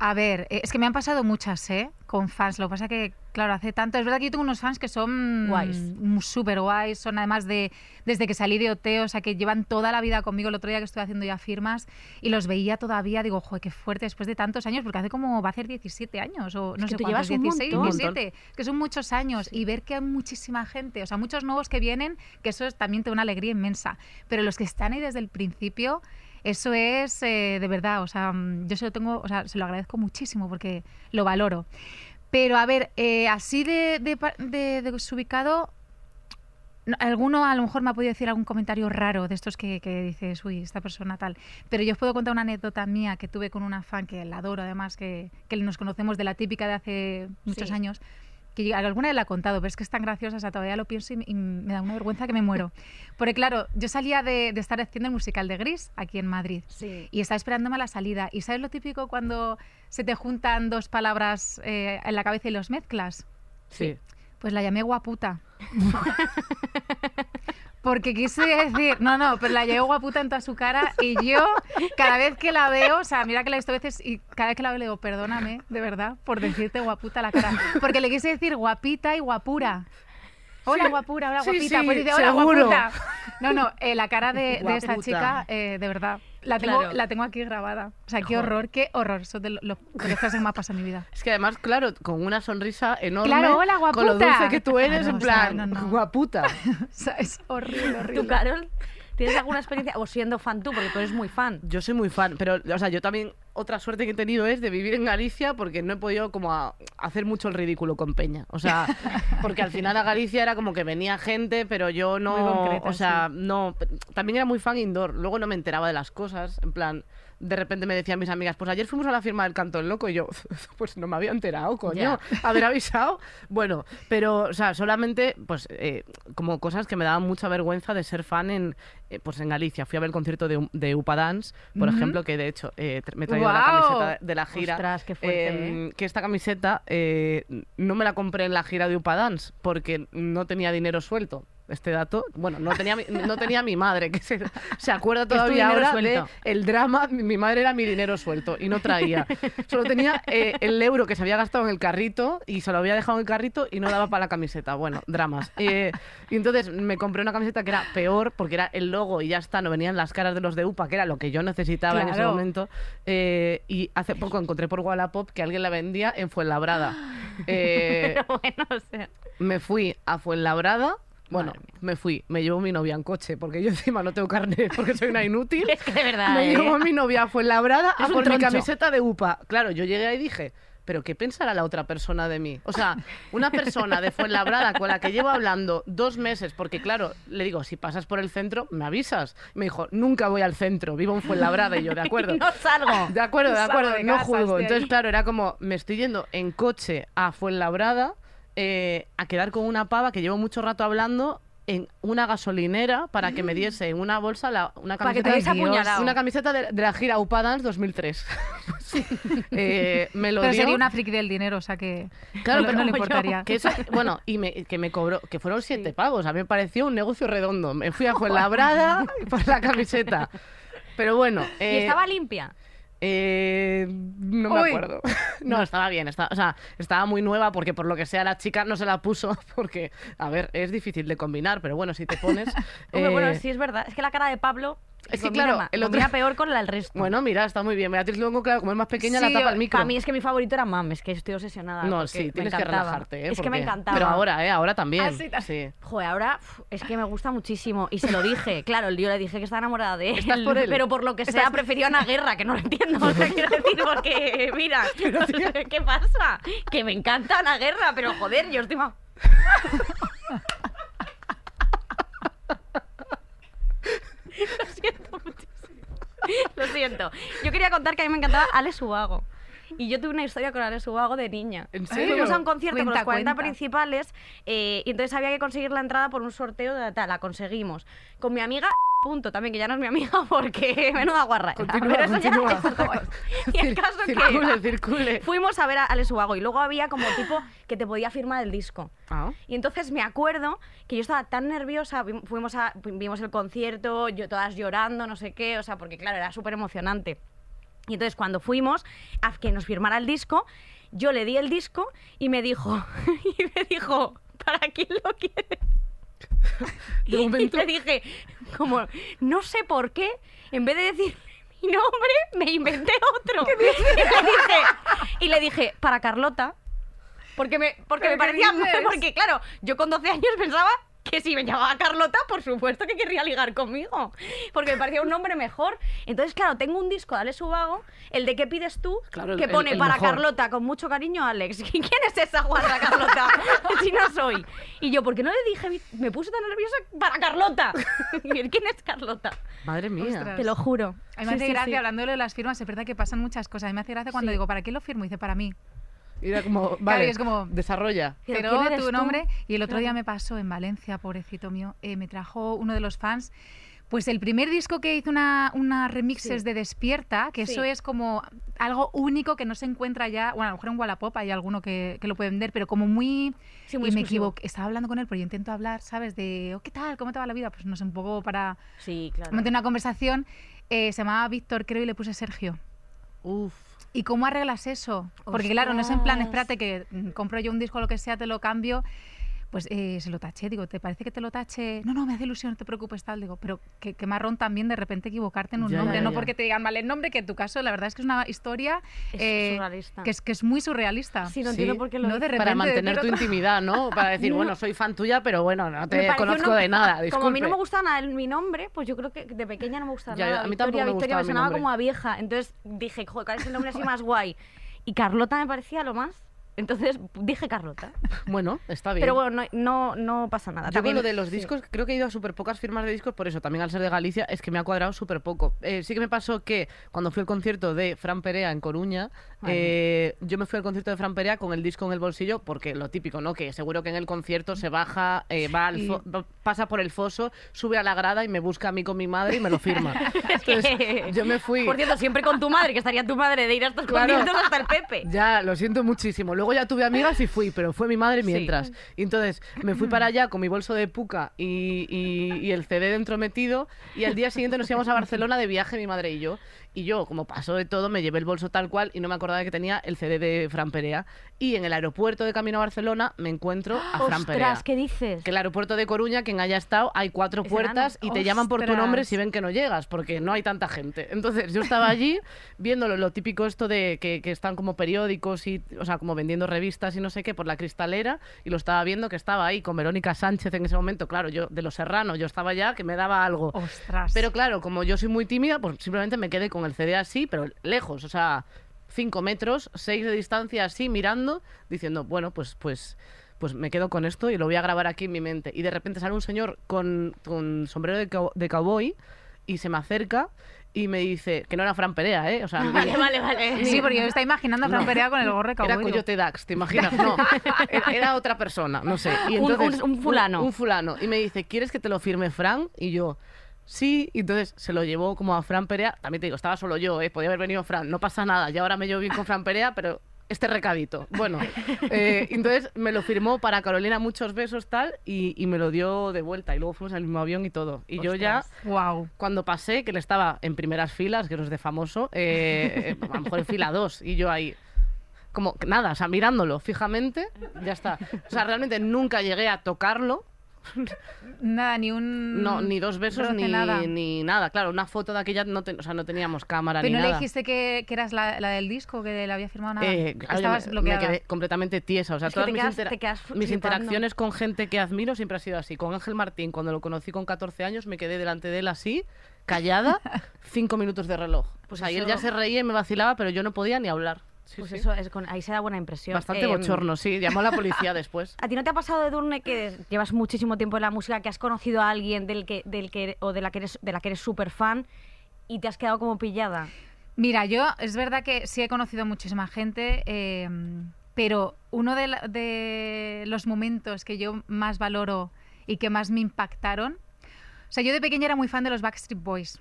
A ver, eh, es que me han pasado muchas, ¿eh? Con fans. Lo que pasa que, claro, hace tanto. Es verdad que yo tengo unos fans que son Guays. mm, súper guays. Son además de. Desde que salí de OT, o sea, que llevan toda la vida conmigo. El otro día que estuve haciendo ya firmas y los veía todavía. Digo, joder, qué fuerte después de tantos años, porque hace como. Va a hacer 17 años, o no que sé tú cuántos, llevas un 16, montón. 17. Que son muchos años. Y ver que hay muchísima gente, o sea, muchos nuevos que vienen, que eso es, también te da una alegría inmensa. Pero los que están ahí desde el principio. Eso es eh, de verdad, o sea, mm, yo se lo tengo, o sea, se lo agradezco muchísimo porque lo valoro. Pero a ver, eh, así de, de, de- de desubicado, no, alguno a lo mejor me ha podido decir algún comentario raro de estos que, que dices, uy, esta persona tal. Pero yo os puedo contar una anécdota mía que tuve con una fan que la adoro, además, que, que nos conocemos de la típica de hace muchos Sí. años. Que alguna vez la he contado, pero es que es tan graciosa, o sea, todavía lo pienso y, me- y me da una vergüenza que me muero. Porque claro, yo salía de, de estar haciendo el musical de Gris aquí en Madrid Sí. y estaba esperándome a la salida. ¿Y sabes lo típico cuando se te juntan dos palabras eh, en la cabeza y los mezclas? Sí. Pues la llamé guaputa. Porque quise decir, no, no, pero la llamé guaputa en toda su cara y yo cada vez que la veo, o sea, mira que la he visto veces y cada vez que la veo le digo, perdóname, de verdad, por decirte guaputa la cara. Porque le quise decir guapita y guapura. Hola guapura, hola sí, guapita. sí, pues dice, hola seguro. guaputa. No, no, eh, la cara de, de esta chica, eh, de verdad, la tengo, Claro. la tengo aquí grabada. O sea, qué Joder. horror, qué horror. Eso es de lo, lo- de las cosas que pasado en mi vida. Es que además, claro, con una sonrisa enorme. Claro, hola, Con lo guaputa. dulce que tú eres, Claro, en o sea, plan, no, no. guaputa. O sea, es horrible, horrible. ¿Tú, Carol, tienes alguna experiencia? O siendo fan tú, porque tú eres muy fan. Yo soy muy fan, pero, o sea, yo también, otra suerte que he tenido es de vivir en Galicia porque no he podido como a- hacer mucho el ridículo con Peña. O sea, porque al final a Galicia era como que venía gente, pero yo no, Muy concreta, o sea, no, también era muy fan indoor. Luego no me enteraba de las cosas, en plan, de repente me decían mis amigas, pues ayer fuimos a la firma del Canto del Loco y yo, pues no me había enterado, coño, haber avisado. Bueno, pero, o sea, solamente, pues, eh, como cosas que me daban mucha vergüenza de ser fan en, eh, pues en Galicia. Fui a ver el concierto de, de Upa Dance, por ejemplo, que de hecho eh, me he traído la camiseta de- la gira. Ostras, qué fuerte, Em, Que esta camiseta eh, no me la compré en la gira de Upa Dance porque no tenía dinero suelto. Este dato, bueno, no tenía mi, no tenía mi madre, que se, se acuerda todavía ahora suelto. de el drama. Mi, madre era mi dinero suelto y no traía. Solo tenía eh, el euro que se había gastado en el carrito y se lo había dejado en el carrito y no daba para la camiseta. Bueno, dramas. Eh, y entonces me compré una camiseta que era peor porque era el logo y ya está, no venían las caras de los de UPA, que era lo que yo necesitaba en ese Claro. momento. Eh, y hace poco encontré por Wallapop que alguien la vendía en Fuenlabrada. Eh, Pero bueno, o sea. me fui a Fuenlabrada. Bueno, me fui, me llevó mi novia en coche, porque yo encima no tengo carnet porque soy una inútil. Es que de verdad. Me ¿eh? llevó mi novia a Fuenlabrada a por mi camiseta de UPA. Claro, yo llegué ahí y dije, ¿pero qué pensará la otra persona de mí? O sea, una persona de Fuenlabrada con la que llevo hablando dos meses, porque claro, le digo, si pasas por el centro, me avisas. Me dijo, nunca voy al centro, vivo en Fuenlabrada. Y yo, de acuerdo. No salgo. De acuerdo, de Salgo acuerdo, de no estoy Entonces, claro, era como, me estoy yendo en coche a Fuenlabrada eh, a quedar con una pava que llevo mucho rato hablando en una gasolinera para que me diese en una bolsa la- una Para que camiseta, te una camiseta de, de la gira UPA Dance 2003. Pues, eh, me lo Pero dio. sería una friki del dinero, o sea que Claro, no, pero no le importaría. que eso- bueno, y me, que me cobró, que fueron siete pavos. A mí me pareció un negocio redondo. Me fui a Fuenlabrada por la camiseta. Pero bueno. Y eh, estaba limpia. Eh, no me Uy. acuerdo. No, estaba bien. Estaba, o sea, estaba muy nueva porque por lo que sea la chica no se la puso porque, a ver, es difícil de combinar, pero bueno, si te pones... Hombre, eh, bueno, sí es verdad. Es que la cara de Pablo Es que claro, el otro... comía peor con la del resto. Bueno, mira, está muy bien. Beatriz Luengo, claro, como es más pequeña, Sí, la tapa el micro. Para mí es que mi favorito era Mam, es que estoy obsesionada. No, sí, me tienes que relajarte, ¿eh? Es que me encantaba. Pero ahora, ¿eh? Ahora también. Ah, sí, sí. Joder, ahora es que me gusta muchísimo. Y se lo dije. Claro, yo le dije que estaba enamorada de él. ¿Estás por él? Pero por lo que sea, prefería una guerra, que no lo entiendo. O sea, quiero decir, porque, mira, ¿qué pasa? Que me encanta una guerra, pero joder, yo estoy más. Lo siento muchísimo. Lo siento. Yo quería contar que a mí me encantaba Alex Ubago. Y yo tuve una historia con Alex Ubago de niña. ¿En serio? Fuimos a un concierto con Cuenta, los 40 cuenta. principales eh, y entonces había que conseguir la entrada por un sorteo de tal. La conseguimos. Con mi amiga, punto, también, que ya no es mi amiga porque menuda guarra. Continúa, Pero eso ya es. Y el caso que circule, circule. fuimos a ver a Alex Ubago y luego había como tipo que te podía firmar el disco. Ah. Y entonces me acuerdo que yo estaba tan nerviosa, vi- fuimos a, vimos el concierto, yo todas llorando, no sé qué, o sea, porque claro, era súper emocionante. Y entonces cuando fuimos a que nos firmara el disco, yo le di el disco y me dijo, y me dijo, ¿para quién lo quieres? De momento- Y le dije, como, no sé por qué, en vez de decir mi nombre, me inventé otro. Y le dije, y le dije, para Carlota. Porque me, porque me ¿Pero qué parecía. Porque, claro, yo con 12 años pensaba que si me llamaba Carlota, por supuesto que querría ligar conmigo. Porque me parecía un nombre mejor. Entonces, claro, tengo un disco de Alex Ubago, el de ¿Qué pides tú? Claro, que el- pone el para mejor. Carlota, con mucho cariño, Alex. ¿Y quién es esa guarda Carlota? si no soy. Y yo, ¿por qué no le dije? Me puse tan nerviosa para Carlota. Y él, ¿quién es Carlota? Madre mía. Ostras. Te lo juro. A mí me Sí, hace sí, gracia, sí. hablando de las firmas, es verdad que pasan muchas cosas. A mí me hace gracia cuando Sí. digo, ¿para qué lo firmo? Y dice, para mí. Y era como, vale, y es como- desarrolla. Pero ¿quién eres tu tú? nombre. Y el otro día me pasó en Valencia, pobrecito mío, eh, me trajo uno de los fans. Pues el primer disco que hizo una, una remixes Sí. de Despierta, que eso es como algo único que no se encuentra ya, bueno, a lo mejor en Wallapop hay alguno que, que lo puede vender, pero como muy... Sí, muy y me equivoqué, estaba hablando con él, pero yo intento hablar, ¿sabes? De, oh, ¿qué tal? ¿Cómo te va la vida? Pues no sé, un poco para Sí, claro. mantener una conversación. Eh, se llamaba Víctor, creo, y le puse Sergio. Uf. ¿Y cómo arreglas eso? Porque claro, no es en plan, espérate que mm, compro yo un disco o lo que sea, te lo cambio. Pues eh, se lo taché, digo, ¿te parece que te lo tache? No, no, me hace ilusión, no te preocupes, tal. Digo, pero qué, qué marrón también de repente equivocarte en un Ya, nombre, ya, no ya. porque te digan mal el nombre, que en tu caso la verdad es que es una historia Es eh, surrealista. que, es, que es muy surrealista. Sí, no Sí. entiendo por qué lo No, de repente Para mantener tu decir otra- intimidad, ¿no? Para decir, No. bueno, soy fan tuya, pero bueno, no te conozco de nada. Disculpe. Como a mí no me gustaba nada el- mi nombre, pues yo creo que de pequeña no me gustaba Ya, nada. a mí Victoria, tampoco me Victoria me sonaba nombre. como a vieja. Entonces dije, joder, ¿cuál es el nombre así más guay? Y Carlota me parecía lo más. Entonces dije Carlota. Bueno, está bien. Pero bueno, no, no, no pasa nada. Yo con También- lo de los sí. discos, creo que he ido a súper pocas firmas de discos, por eso también al ser de Galicia, es que me ha cuadrado súper poco. Eh, sí que me pasó que cuando fui al concierto de Fran Perea en Coruña, eh, yo me fui al concierto de Fran Perea con el disco en el bolsillo, porque lo típico, ¿no? Que seguro que en el concierto se baja, eh, va al fo- pasa por el foso, sube a la grada y me busca a mí con mi madre y me lo firma. Entonces, yo me fui... Por cierto, siempre con tu madre, que estaría tu madre de ir a estos Claro. conciertos hasta el Pepe. Ya, lo siento muchísimo. Luego ya tuve amigas y fui, pero fue mi madre Sí. mientras. Y entonces me fui para allá con mi bolso de puca y, y- y el CD dentro metido. Y al día siguiente nos íbamos a Barcelona de viaje, mi madre y yo. Y yo, como pasó de todo, me llevé el bolso tal cual y no me acordaba de que tenía el CD de Fran Perea. Y en el aeropuerto de camino a Barcelona me encuentro a Fran Perea. Ostras, ¿qué dices? Que el aeropuerto de Coruña, quien haya estado, hay cuatro puertas y te llaman por tu nombre si ven que no llegas, porque no hay tanta gente. Entonces yo estaba allí viéndolo, lo típico esto de que, que están como periódicos y, o sea, como vendiendo revistas y no sé qué por la cristalera y lo estaba viendo que estaba ahí con Verónica Sánchez en ese momento, claro, yo de los serranos, yo estaba ya que me daba algo. Ostras. Pero claro, como yo soy muy tímida, pues simplemente me quedé con el CD así, pero lejos, o sea, 5 metros, 6 de distancia así, mirando, diciendo, bueno, pues, pues, pues me quedo con esto y lo voy a grabar aquí en mi mente. Y de repente sale un señor con, con sombrero de, cow- de cowboy y se me acerca y me dice, que no era Fran Perea, ¿eh? O sea, Vale, vale, vale. Sí, porque yo me estaba imaginando a Fran No. Perea con el gorro de Era cowboy. Coyote Dax, ¿te imaginas? No, era- era otra persona, no sé. Y Un- entonces, un- un fulano. Un, fulano. Y me dice, ¿quieres que te lo firme Fran? Y yo, sí. Y entonces se lo llevó como a Fran Perea. También te digo, estaba solo yo, ¿eh? Podía haber venido Fran, no pasa nada. Y ahora me llevo bien con Fran Perea, pero este recadito. Bueno, eh, entonces me lo firmó para Carolina, muchos besos, tal, y, y me lo dio de vuelta. Y luego fuimos el mismo avión y todo. Y yo ya Wow. cuando pasé, que él estaba en primeras filas, que no es de famoso, eh, eh, a lo mejor en fila 2, y yo ahí, como nada, o sea, mirándolo fijamente, ya está. O sea, realmente nunca llegué a tocarlo, Nada, ni un. No, ni dos besos ni nada. ni nada. Claro, una foto de aquella no, ten- o sea, no teníamos cámara Pero ni no le dijiste que, que eras la, la del disco, que le había firmado nada. Eh, claro, yo Estabas me, bloqueada. me quedé completamente tiesa. O sea, Es todas te mis, quedas- intera- te quedas mis flipando. interacciones con gente que admiro siempre ha sido así. Con Ángel Martín, cuando lo conocí con 14 años, me quedé delante de él así, callada, cinco minutos de reloj. Pues o sea, y él ya se reía y me vacilaba, pero yo no podía ni hablar. Sí, Pues sí. eso, es con- ahí se da buena impresión. Bastante Em, bochorno, sí. Llamó a la policía después. ¿A ti no te ha pasado, Edurne, que llevas muchísimo tiempo en la música, que has conocido a alguien del que, del que, o de la que eres, de la que eres súper fan y te has quedado como pillada? Mira, yo es verdad que sí he conocido muchísima gente, eh, pero uno de, la- de los momentos que yo más valoro y que más me impactaron. O sea, yo de pequeña era muy fan de los Backstreet Boys,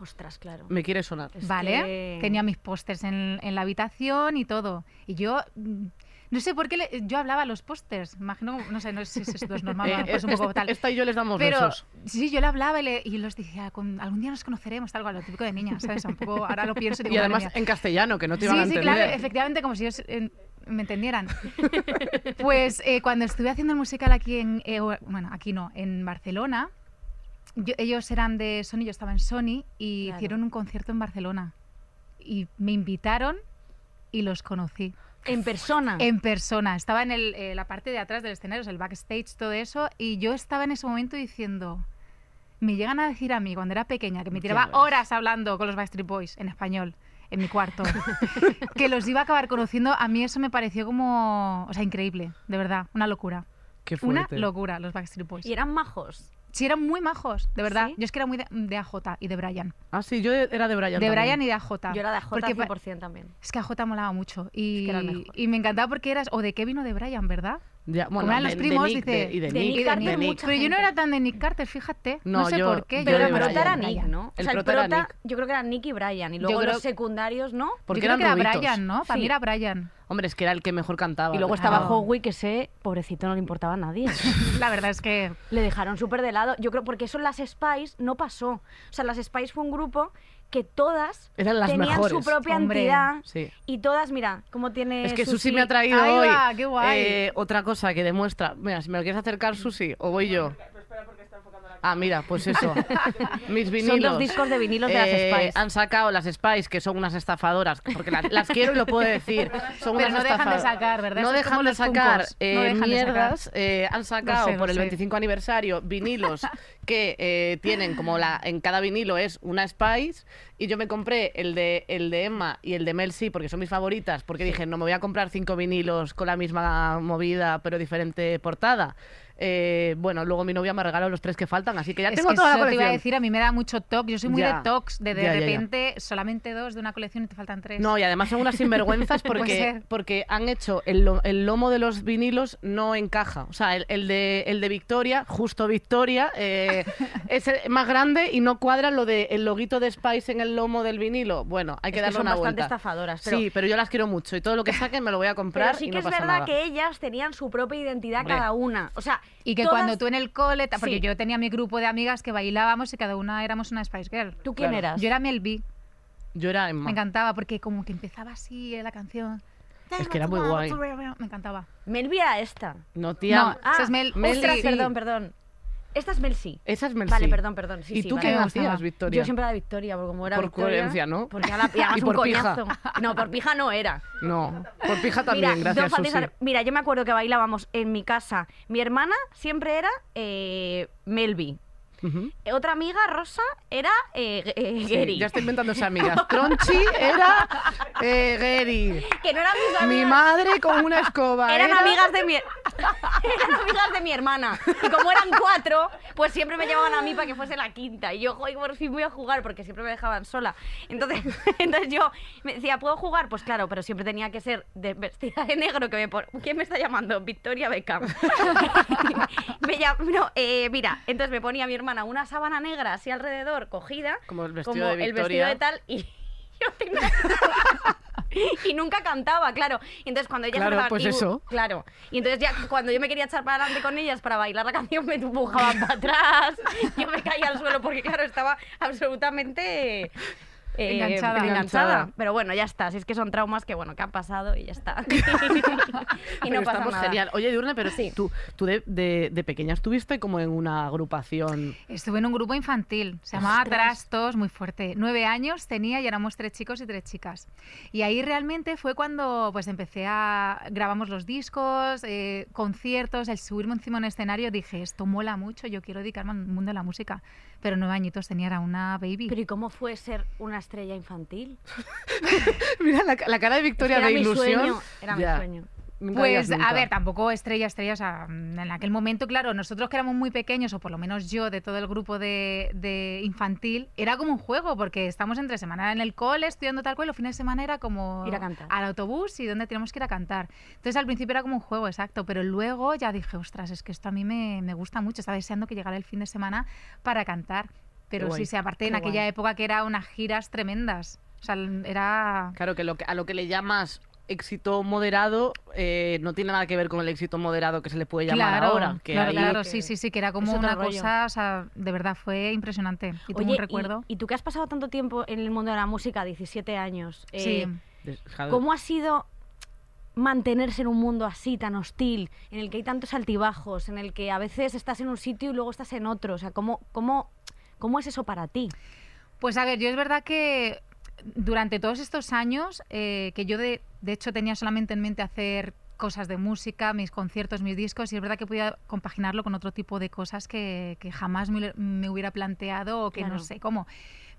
Ostras, claro. Me quiere sonar. Es ¿vale? que- Tenía mis pósters en, en la habitación y todo. Y yo. mm, No sé por qué le- yo hablaba a los pósters. Imagino, no sé, no sé si esto es normal, Eh, mejor es un poco este- tal. esta y yo les damos Pero besos. sí, yo le hablaba y, le- y los decía, "Con- algún día nos conoceremos, tal cual, lo típico de niña, ¿sabes? Un poco, ahora lo pienso y digo, Y "Madre además mía". en castellano, que no te Sí, iban a sí, entender. claro, efectivamente, como si ellos eh, me entendieran. Pues eh, cuando estuve haciendo el musical aquí en, eh, bueno, aquí no, en Barcelona, yo- ellos eran de Sony, yo estaba en Sony y Claro. hicieron un concierto en Barcelona. Y me invitaron y los conocí En persona. en persona. Estaba en el, eh, la parte de atrás del escenario, o sea, el backstage, todo eso, y yo estaba en ese momento diciendo... Me llegan a decir a mí cuando era pequeña que me tiraba horas hablando con los Backstreet Boys en español en mi cuarto, que los iba a acabar conociendo, a mí eso me pareció como, o sea, increíble, de verdad, una locura. Qué Una fuerte. locura los Backstreet Boys. Y eran majos. Sí, eran muy majos, de verdad. ¿Sí? Yo es que era muy de, de AJ y de Brian. Ah, sí, yo era de Brian. De también. Brian y de AJ. Yo era de AJ Porque pa- 100% también. Es que AJ molaba mucho. Y, que era el mejor. y me encantaba porque eras, o de Kevin o de Brian, ¿verdad? Ya, bueno, Como eran de- los de primos, Nick, dice. de- y de, de Nick, Nick Carter, de Nick. mucha Pero yo no era tan de Nick Carter, fíjate. No, No, sé yo- por qué. yo Pero el prota era. Nick, ¿no? O El sea, el prota era prota, Nick. yo creo que era Nick y Brian. Y luego creo- los secundarios, ¿no? Porque yo creo eran que era. Brian, ¿no? Para Sí. mí era Brian. Hombre, es que era el que mejor cantaba. Y luego estaba. Howie, que ese pobrecito no le importaba a nadie. La verdad es que Le dejaron súper de lado. Yo creo porque eso en las Spice no pasó. O sea, las Spice fue un grupo que todas Eran las tenían mejores. su propia Hombre. entidad. Sí. Y todas, mira, cómo tiene Es que Susi me ha traído Ahí hoy va, qué guay. eh, otra cosa que demuestra. Mira, si me lo quieres acercar, Susi, o voy yo. Ah, mira, pues eso. Mis vinilos. Son dos discos de vinilos de las Eh, Spice. Han sacado las Spice, que son unas estafadoras, porque las, las quiero y lo puedo decir. Son Pero unas no dejan de sacar, ¿verdad? No es dejan de los sacar no eh, dejan de sacar. mierdas. eh, han sacado sé, por el sé. 25 aniversario vinilos que eh, tienen como la en cada vinilo es una Spice y yo me compré el de el de Emma y el de Mel C porque son mis favoritas porque dije no me voy a comprar cinco vinilos con la misma movida pero diferente portada Eh, bueno luego mi novia me regaló los tres que faltan así que ya es tengo que toda la eso te iba a colección decir, a mí me da mucho toque. Yo soy muy Ya. de tocs, de de Ya, ya, ya. repente solamente dos de una colección y te faltan tres. No, y además son unas sinvergüenzas porque, porque han hecho el, el lomo de los vinilos no encaja. O sea, el, el de, el de Victoria, justo Victoria, eh, es más grande y no cuadra lo de el loguito de Spice en el lomo del vinilo. Bueno, hay que Es que darle son una bastante vuelta. estafadoras, pero- Sí, pero yo las quiero mucho y todo lo que saquen me lo voy a comprar Pero sí y que no es pasa verdad nada. que ellas tenían su propia identidad Hombre. cada una. O sea, Y que todas- cuando tú en el cole, porque Sí. yo tenía mi grupo de amigas que bailábamos y cada una éramos una Spice Girl. ¿Tú quién Claro. eras? Yo era Mel B. Yo era Emma. Me encantaba porque como que empezaba así eh, la canción. Es que era muy guay. Me encantaba. Melvi era esta. No, tía. No, Ah, esa es Mel. Mel ostras, sí. perdón, perdón. Esta es Mel C. Esa es Mel Vale, perdón, perdón. Sí, ¿Y sí, tú vale. qué Me hacías, gustaba. Victoria? Yo siempre era Victoria, porque como era Por Victoria, coherencia, ¿no? Porque ahora y además Y un por pija. coñazo. No, por pija no era. No, por pija también, mira, gracias, Susi. mira, yo me acuerdo que bailábamos en mi casa. Mi hermana siempre era eh, Melvi. Ujú. Otra amiga, Rosa, era eh, eh, Sí, Gary. ya estoy inventando esa amigas. Tronchi era eh, Gary. Que no eran mis Mi amigas. madre con una escoba. Eran era- amigas de mi eran amigas de mi hermana y como eran cuatro pues siempre me llevaban a mí para que fuese la quinta y yo joder por fin voy a jugar porque siempre me dejaban sola entonces entonces yo me decía puedo jugar pues claro pero siempre tenía que ser de vestida de negro que me pon- quién me está llamando Victoria Beckham me llam- no, eh, mira entonces me ponía mi hermana una sábana negra así alrededor cogida Como el vestido como de el vestido de tal y yo tenía y nunca cantaba, claro. Y entonces cuando ellas Claro, pues y- eso. Claro. Y entonces ya cuando yo me quería echar para adelante con ellas para bailar la canción me empujaban para atrás. Yo me caía al suelo porque claro, estaba absolutamente eh, Enganchada. Enganchada. Pero bueno, ya está. Si es que son traumas que, bueno, que han pasado y ya está. y Pero no pasa estamos nada. genial. Oye, Diurne, pero Sí. tú, tú de, de- de pequeña estuviste como en una agrupación. Estuve en un grupo infantil, se llamaba Ostras. Trastos, muy fuerte. Nueve años tenía y éramos tres chicos y tres chicas. Y ahí realmente fue cuando pues empecé a... grabamos los discos, eh, conciertos, el subirme encima de un escenario, dije, esto mola mucho, yo quiero dedicarme al mundo de la música. Pero nueve añitos tenía, era una baby. Pero ¿y cómo fue ser una estrella infantil? Mira la, la cara de Victoria era de mi ilusión. sueño. Era Ya. mi sueño. Pues, a ver, tampoco estrella, estrella, o sea, mm, en aquel momento, claro, nosotros que éramos muy pequeños, o por lo menos yo, de todo el grupo de, de infantil, era como un juego, porque estamos entre semana en el cole estudiando tal cual, y los fines de semana era como Ir a cantar. al autobús y donde teníamos que ir a cantar. Entonces al principio era como un juego, exacto, pero luego ya dije, ostras, es que esto a mí me, me gusta mucho, estaba deseando que llegara el fin de semana para cantar. Pero sí, sí, aparte en aquella guay. época que era unas giras tremendas. O sea, era... Claro que, lo que a lo que le llamas éxito moderado eh, no tiene nada que ver con el éxito moderado que se le puede llamar claro, ahora. Que claro, ahí- claro, sí, sí, sí, que era como una rollo. cosa, o sea, de verdad fue impresionante. Y tengo un recuerdo. Y, tú que has pasado tanto tiempo en el mundo de la música, 17 años, sí. eh, Javi, ¿cómo ha sido mantenerse en un mundo así, tan hostil, en el que hay tantos altibajos, en el que a veces estás en un sitio y luego estás en otro? O sea, ¿cómo, cómo, cómo es eso para ti? Pues a ver, yo es verdad que durante todos estos años, eh, que yo de, de hecho tenía solamente en mente hacer cosas de música, mis conciertos, mis discos, y es verdad que podía compaginarlo con otro tipo de cosas que, que jamás me, me hubiera planteado o que Claro. no sé cómo.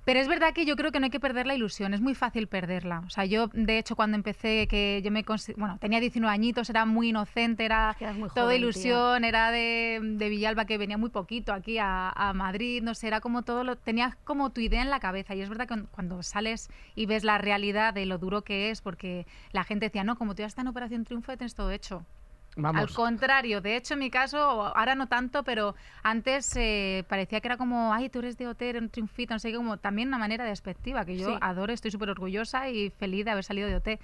Pero es verdad que yo creo que no hay que perder la ilusión, es muy fácil perderla. O sea, yo, de hecho, cuando empecé, que yo me bueno, tenía 19 añitos, era muy inocente, era toda ilusión, era de, de Villalba que venía muy poquito aquí a, a Madrid, no sé, era como todo lo, tenías como tu idea en la cabeza y es verdad que cuando sales y ves la realidad de lo duro que es, porque la gente decía, no, como tú ya estás en Operación Triunfo, ya tienes todo hecho. Al contrario, de hecho en mi caso, ahora no tanto, pero antes eh, parecía que era como, ay, tú eres de OT, eres un triunfito, no sé qué, como también una manera despectiva, que yo Sí. adoro, estoy súper orgullosa y feliz de haber salido de OT.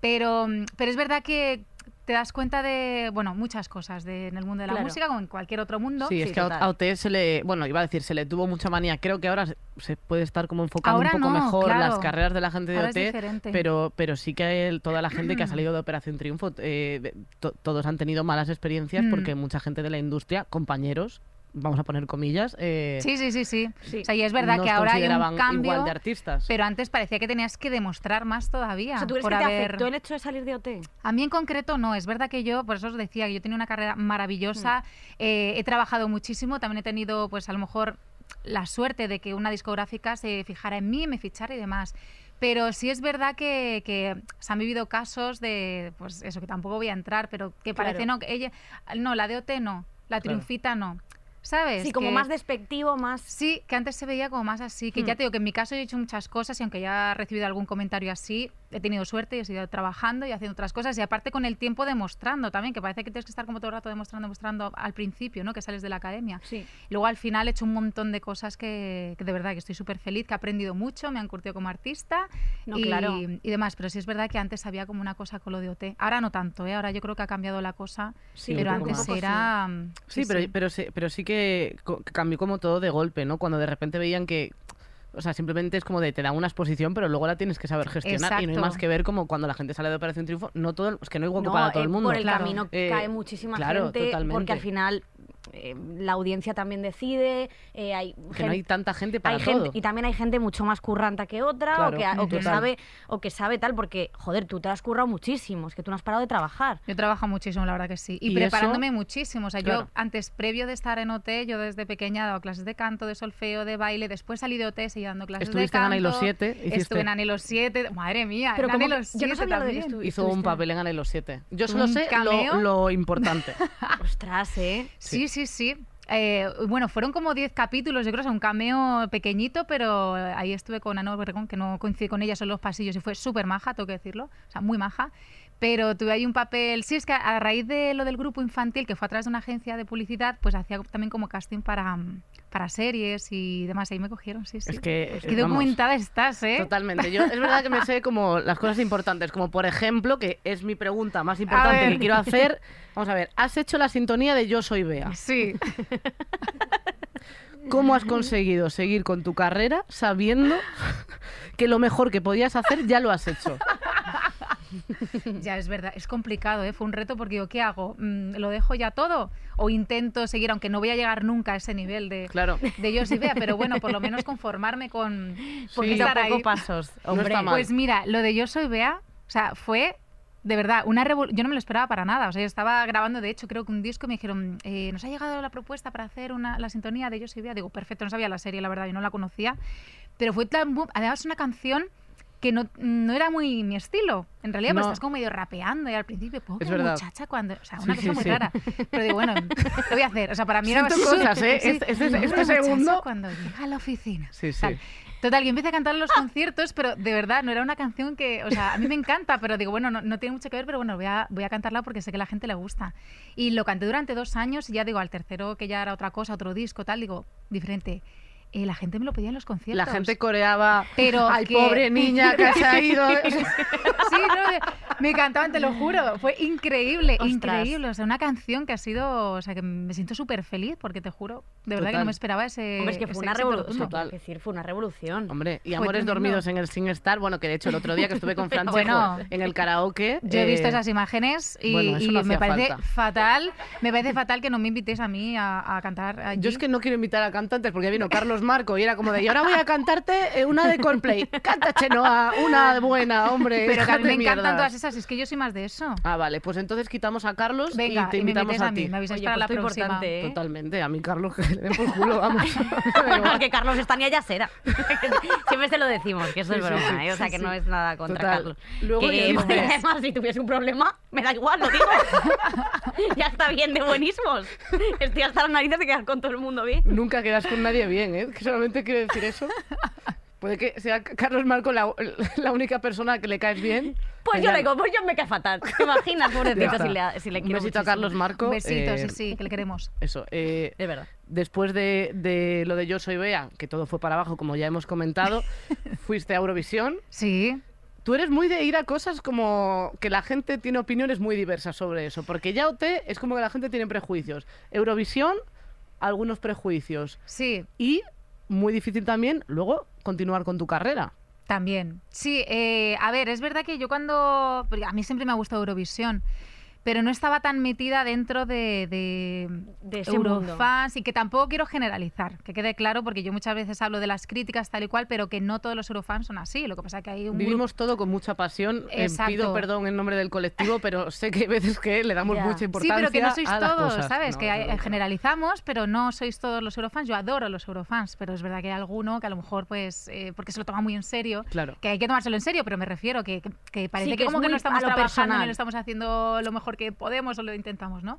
Pero, pero es verdad que te das cuenta de, bueno, muchas cosas de, en el mundo de la Claro. música, como en cualquier otro mundo. Sí, es que a total. a OT se le, bueno, iba a decir, se le tuvo mucha manía. Creo que ahora se, puede estar como enfocando Ahora un poco no, mejor claro. las carreras de la gente de Ahora OT, pero, pero sí que el- toda la gente que ha salido de Operación Triunfo, eh, to- todos han tenido malas experiencias Mm. porque mucha gente de la industria, compañeros, vamos a poner comillas, eh, Sí, sí, sí, sí. Sí. O sea, y es verdad que ahora hay un cambio, igual de artistas. pero antes parecía que tenías que demostrar más todavía. O sea, ¿tú crees por que te haber... afectó el hecho de salir de OT? A mí en concreto no, es verdad que yo, por eso os decía que yo tenía una carrera maravillosa, eh, he trabajado muchísimo, también he tenido pues a lo mejor la suerte de que una discográfica se fijara en mí, me fichara y demás. Pero sí es verdad que, que se han vivido casos de, pues eso, que tampoco voy a entrar, pero que Claro. parece no, que ella, no, la de OT no, la Claro. triunfita no. ¿Sabes? Sí, como Que- más despectivo, más... Sí, que antes se veía como más así, que Hmm. ya te digo que en mi caso he hecho muchas cosas y aunque ya he recibido algún comentario así, he tenido suerte y he seguido trabajando y haciendo otras cosas y aparte con el tiempo demostrando también, que parece que tienes que estar como todo el rato demostrando, demostrando al principio, ¿no? Que sales de la academia. Sí. Luego al final he hecho un montón de cosas que, que de verdad que estoy súper feliz, que he aprendido mucho, me han curtido como artista No, y, claro. y demás, pero sí es verdad que antes había como una cosa con lo de OT. Ahora no tanto, ¿eh? ahora yo creo que ha cambiado la cosa, Sí, pero antes más. era... mm, Sí, pero, Pero, sí, pero sí que cambió como todo de golpe, ¿no? Cuando de repente veían que... O sea, simplemente es como de te dan una exposición, pero luego la tienes que saber gestionar. Y no hay más que ver como cuando la gente sale de Operación Triunfo, no todo es que no hay hueco No, para todo eh, el mundo. Por el Claro. camino Eh, cae muchísima claro, gente, totalmente. porque al final eh, la audiencia también decide, eh, hay que no hay gente- tanta gente para hay todo. gente, y también hay gente mucho más curranta que otra Claro, o que, o que sabe o que sabe tal porque joder tú te has currado muchísimo es que tú no has parado de trabajar Yo trabajo muchísimo, la verdad que sí. Y, ¿Y preparándome muchísimo. O sea, Claro. yo antes, previo de estar en OT, yo desde pequeña he dado clases de canto, de solfeo, de baile. Después salí de OT, seguí dando clases Estuviste de en canto. Ana y los siete, hiciste- Estuve en Ana y los siete. Madre mía, Pero en Ana y los Yo no siete sabía lo de que también. Hizo un estuviste- papel en Ana y los siete. Yo solo ¿Un sé lo, lo importante. ostras eh Sí, sí, sí. Eh, bueno, fueron como 10 capítulos, yo creo, o un cameo pequeñito, pero ahí estuve con Ana Obregón, que no coincidí con ella, son los pasillos, y fue súper maja, tengo que decirlo, o sea, muy maja. Pero tuve ahí un papel, sí, es que a raíz de lo del grupo infantil, que fue a través de una agencia de publicidad, pues hacía también como casting para, para series y demás, ahí me cogieron, sí, sí. Es que, Qué eh, documentada estás, ¿eh? Totalmente. Yo, es verdad que me sé como las cosas importantes, como por ejemplo, que es mi pregunta más importante que quiero hacer. Vamos a ver, has hecho la sintonía de Yo soy Bea. Sí. ¿Cómo has conseguido seguir con tu carrera sabiendo que lo mejor que podías hacer ya lo has hecho? Ya, es verdad, es complicado, ¿eh? fue un reto porque digo, ¿qué hago? Mm, ¿Lo dejo ya todo? ¿O intento seguir, aunque no voy a llegar nunca a ese nivel de, Claro. de yo sí vea, pero bueno, por lo menos conformarme con Sí. estar ahí. pasos. No Hombre, mal. Pues mira, lo de Yo Soy Bea, o sea, fue de verdad una revolución. Yo no me lo esperaba para nada. O sea, yo estaba grabando, de hecho, creo que un disco y me dijeron, eh, nos ha llegado la propuesta para hacer una, la sintonía de Yo Soy Bea. Digo, perfecto, no sabía la serie, la verdad, yo no la conocía. Pero fue tan boom. Además, una canción que no, no era muy mi estilo. En realidad, pues No. estás como medio rapeando y al principio, pobre muchacha, cuando. O sea, Sí, una sí, cosa muy sí. rara. Pero digo, bueno, lo voy a hacer. O sea, para mí era Siento súper- cosas, ¿eh? sí. Este- este- este muchacha segundo- Cuando llega a la oficina. Sí, sí. Tal. Total, yo empecé a cantar en los conciertos, pero de verdad no era una canción que, o sea, a mí me encanta, pero digo, bueno, no, no tiene mucho que ver, pero bueno, voy a, voy a cantarla porque sé que a la gente le gusta. Y lo canté durante dos años y ya digo, al tercero que ya era otra cosa, otro disco, tal, digo, diferente. Eh, la gente me lo pedía en los conciertos. La gente coreaba, Pero ay, que- pobre niña que se ha ido. Sí, no, me cantaban, te lo juro. Fue increíble, Ostras. increíble. O sea, una canción que ha sido, o sea, que me siento súper feliz porque te juro, de verdad que no me esperaba ese. Hombre, es que fue una revolución. decir, fue una revolución. Hombre, y Fue Amores tremendo. Dormidos en el SingStar, bueno, que de hecho el otro día que estuve con Francesco Bueno. en el karaoke... Yo he visto eh, esas imágenes y, bueno, eso y no me parece falta. fatal, me parece fatal que no me invitéis a mí a, a cantar allí. Yo es que no quiero invitar a cantantes porque vino Carlos Marco y era como de, y ahora voy a cantarte eh, una de Coldplay. Canta, Chenoa, una buena, hombre. Pero que a mí me encantan mierdas. todas esas, es que yo soy más de eso. Ah, vale, pues entonces quitamos a Carlos Venga, y te y me invitamos a, a mí, ti. me Oye, para pues la próxima. importante, ¿eh? Totalmente, a mí Carlos que le den por culo, vamos. Da igual. que Carlos Estania ya será. Siempre se lo decimos, que eso Sí, es broma, sí, ¿eh? O sea, sí, que sí. no es nada contra Total. Carlos. Luego que, dices- además, si tuviese un problema, me da igual, lo digo. ya está bien de buenísimos. Estoy hasta las narices de quedar con todo el mundo bien. Nunca quedas con nadie bien, ¿eh? Que solamente quiero decir eso. Puede que sea Carlos Marco la, la única persona que le caes bien. Pues yo le digo, pues yo me cae fatal. ¿Te imaginas, pobrecito, si le, si le Un besito a? Carlos Marco. Besitos, eh, sí, sí, que le queremos. Eso, eh, De verdad. después de, de lo de Yo Soy Bea, que todo fue para abajo, como ya hemos comentado, fuiste a Eurovisión. Sí, Tú eres muy de ir a cosas como que la gente tiene opiniones muy diversas sobre eso, porque ya OT es como que la gente tiene prejuicios. Eurovisión, algunos prejuicios. sí, Y muy difícil también luego continuar con tu carrera. También. Sí, eh, a ver, es verdad que yo cuando... A mí siempre me ha gustado Eurovisión, pero no estaba tan metida dentro de, de, De ese mundo. Eurofans y que tampoco quiero generalizar, que quede claro, porque yo muchas veces hablo de las críticas tal y cual, pero que no todos los Eurofans son así. Lo que pasa es que hay un grupo- Vivimos todo con mucha pasión. Eh, pido perdón en nombre del colectivo, pero sé que hay veces que le damos mucha Sí, importancia pero que no sois todos, cosas. ¿sabes? No, que hay- no. generalizamos, pero no sois todos los Eurofans. Yo adoro los Eurofans, pero es verdad que hay alguno que a lo mejor, pues, eh, porque se lo toma muy en serio, Claro. que hay que tomárselo en serio, pero me refiero que, que- parece Sí, que, que como que no estamos trabajando ni personal. lo estamos haciendo lo mejor que podemos o lo intentamos, ¿no?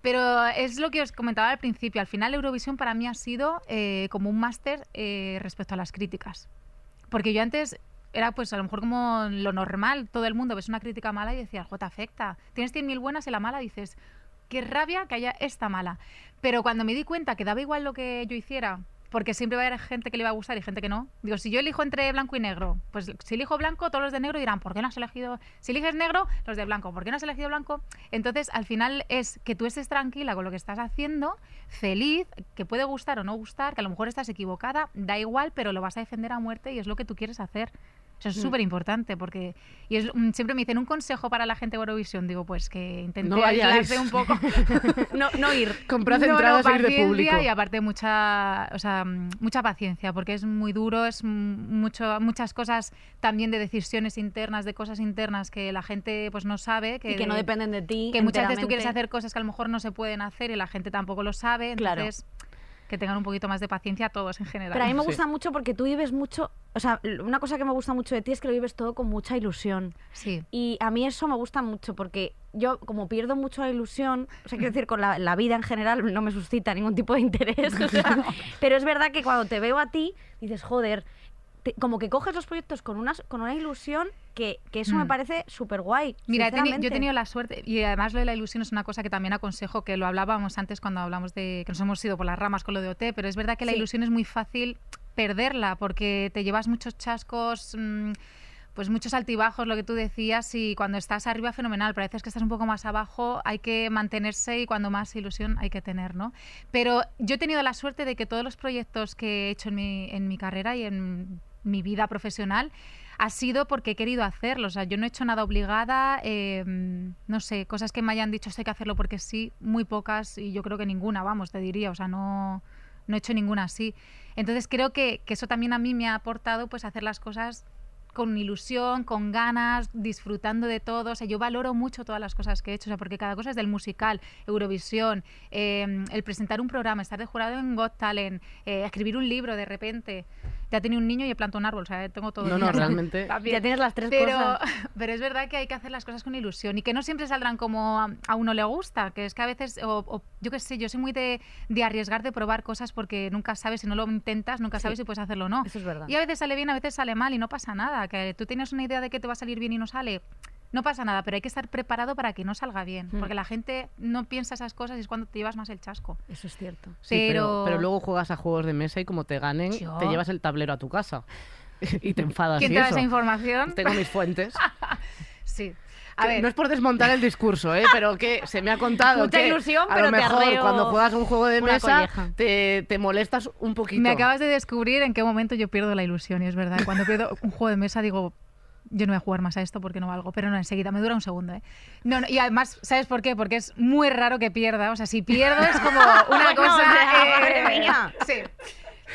Pero es lo que os comentaba al principio. Al final, Eurovisión para mí ha sido eh, como un máster eh, respecto a las críticas. Porque yo antes era pues a lo mejor como lo normal, todo el mundo ves una crítica mala y decías, "Jo, te afecta. Tienes 100.000 buenas y la mala dices, qué rabia que haya esta mala. Pero cuando me di cuenta que daba igual lo que yo hiciera, porque siempre va a haber gente que le va a gustar y gente que no. Digo, si yo elijo entre blanco y negro, pues si elijo blanco, todos los de negro dirán, ¿por qué no has elegido? Si eliges negro, los de blanco, ¿por qué no has elegido blanco? Entonces, al final es que tú estés tranquila con lo que estás haciendo, feliz, que puede gustar o no gustar, que a lo mejor estás equivocada, da igual, pero lo vas a defender a muerte y es lo que tú quieres hacer. Eso es súper importante porque y es, mm, siempre me dicen un consejo para la gente de Eurovisión. Digo, pues que intente No aislarse un poco. No, no ir. Comprad No, no, entradas e ir de público. Y aparte mucha, o sea, mm, mucha paciencia, porque es muy duro, es mm, mucho, muchas cosas también de decisiones internas, de cosas internas que la gente pues no sabe. Que, Y que no dependen de ti. que muchas veces tú quieres hacer cosas que a lo mejor no se pueden hacer y la gente tampoco lo sabe. Claro. Que tengan un poquito más de paciencia todos en general. Pero a mí me Sí. gusta mucho porque tú vives mucho. O sea, una cosa que me gusta mucho de ti es que lo vives todo con mucha ilusión. Sí. Y a mí eso me gusta mucho porque yo, como pierdo mucho la ilusión, o sea, quiero decir, con la, la vida en general no me suscita ningún tipo de interés. o sea, pero es verdad que cuando te veo a ti, dices, joder, te- como que coges los proyectos con una, con una ilusión que, que eso me Mm. parece súper guay. Mira, teni- yo he tenido la suerte, y además lo de la ilusión es una cosa que también aconsejo, que lo hablábamos antes cuando hablamos de que nos hemos ido por las ramas con lo de OT, pero es verdad que la Sí. ilusión es muy fácil perderla porque te llevas muchos chascos. mm, pues muchos altibajos, lo que tú decías, y cuando estás arriba fenomenal, pero a veces que estás un poco más abajo hay que mantenerse y cuando más ilusión hay que tener, ¿no? Pero yo he tenido la suerte de que todos los proyectos que he hecho en mi, en mi carrera y en mi vida profesional ha sido porque he querido hacerlo. O sea, yo no he hecho nada obligada, eh, no sé, cosas que me hayan dicho hay que hacerlo porque sí, muy pocas y yo creo que ninguna, vamos, te diría. O sea, no, no he hecho ninguna así. Entonces creo que, que eso también a mí me ha aportado pues hacer las cosas con ilusión, con ganas, disfrutando de todo. O sea, yo valoro mucho todas las cosas que he hecho, o sea, porque cada cosa es del musical, Eurovisión, eh, el presentar un programa, estar de jurado en Got Talent, eh, escribir un libro de repente. Ya tenía un niño y he plantado un árbol, o sea, tengo todo. No, no, realmente. Ya tienes las tres Pero, cosas. pero es verdad que hay que hacer las cosas con ilusión y que no siempre saldrán como a, a uno le gusta, que es que a veces, o, o yo qué sé, yo soy muy de, de arriesgar, de probar cosas porque nunca sabes, si no lo intentas, nunca Sí. sabes si puedes hacerlo o no. Eso es verdad. Y a veces sale bien, a veces sale mal y no pasa nada. Que tú tienes una idea de que te va a salir bien y no sale, no pasa nada, pero hay que estar preparado para que no salga bien. Mm. Porque la gente no piensa esas cosas y es cuando te llevas más el chasco. Eso es cierto. Sí, pero... pero- pero luego juegas a juegos de mesa y como te ganen, Yo- te llevas el tablero a tu casa. y te enfadas ¿Quién y te da esa información? Tengo mis fuentes. Sí. A ver, No es por desmontar el discurso, ¿eh? pero que se me ha contado Mucha que ilusión, a pero lo te mejor arreo cuando juegas un juego de mesa te, te molestas un poquito. me acabas de descubrir en qué momento yo pierdo la ilusión y es verdad. Cuando pierdo un juego de mesa digo, yo no voy a jugar más a esto porque no valgo. Pero no, enseguida, me dura un segundo, ¿eh? No, no, y además, ¿sabes por qué? Porque es muy raro que pierda. O sea, si pierdo es como una Bueno, cosa... o sea, eh, madre mía. Sí.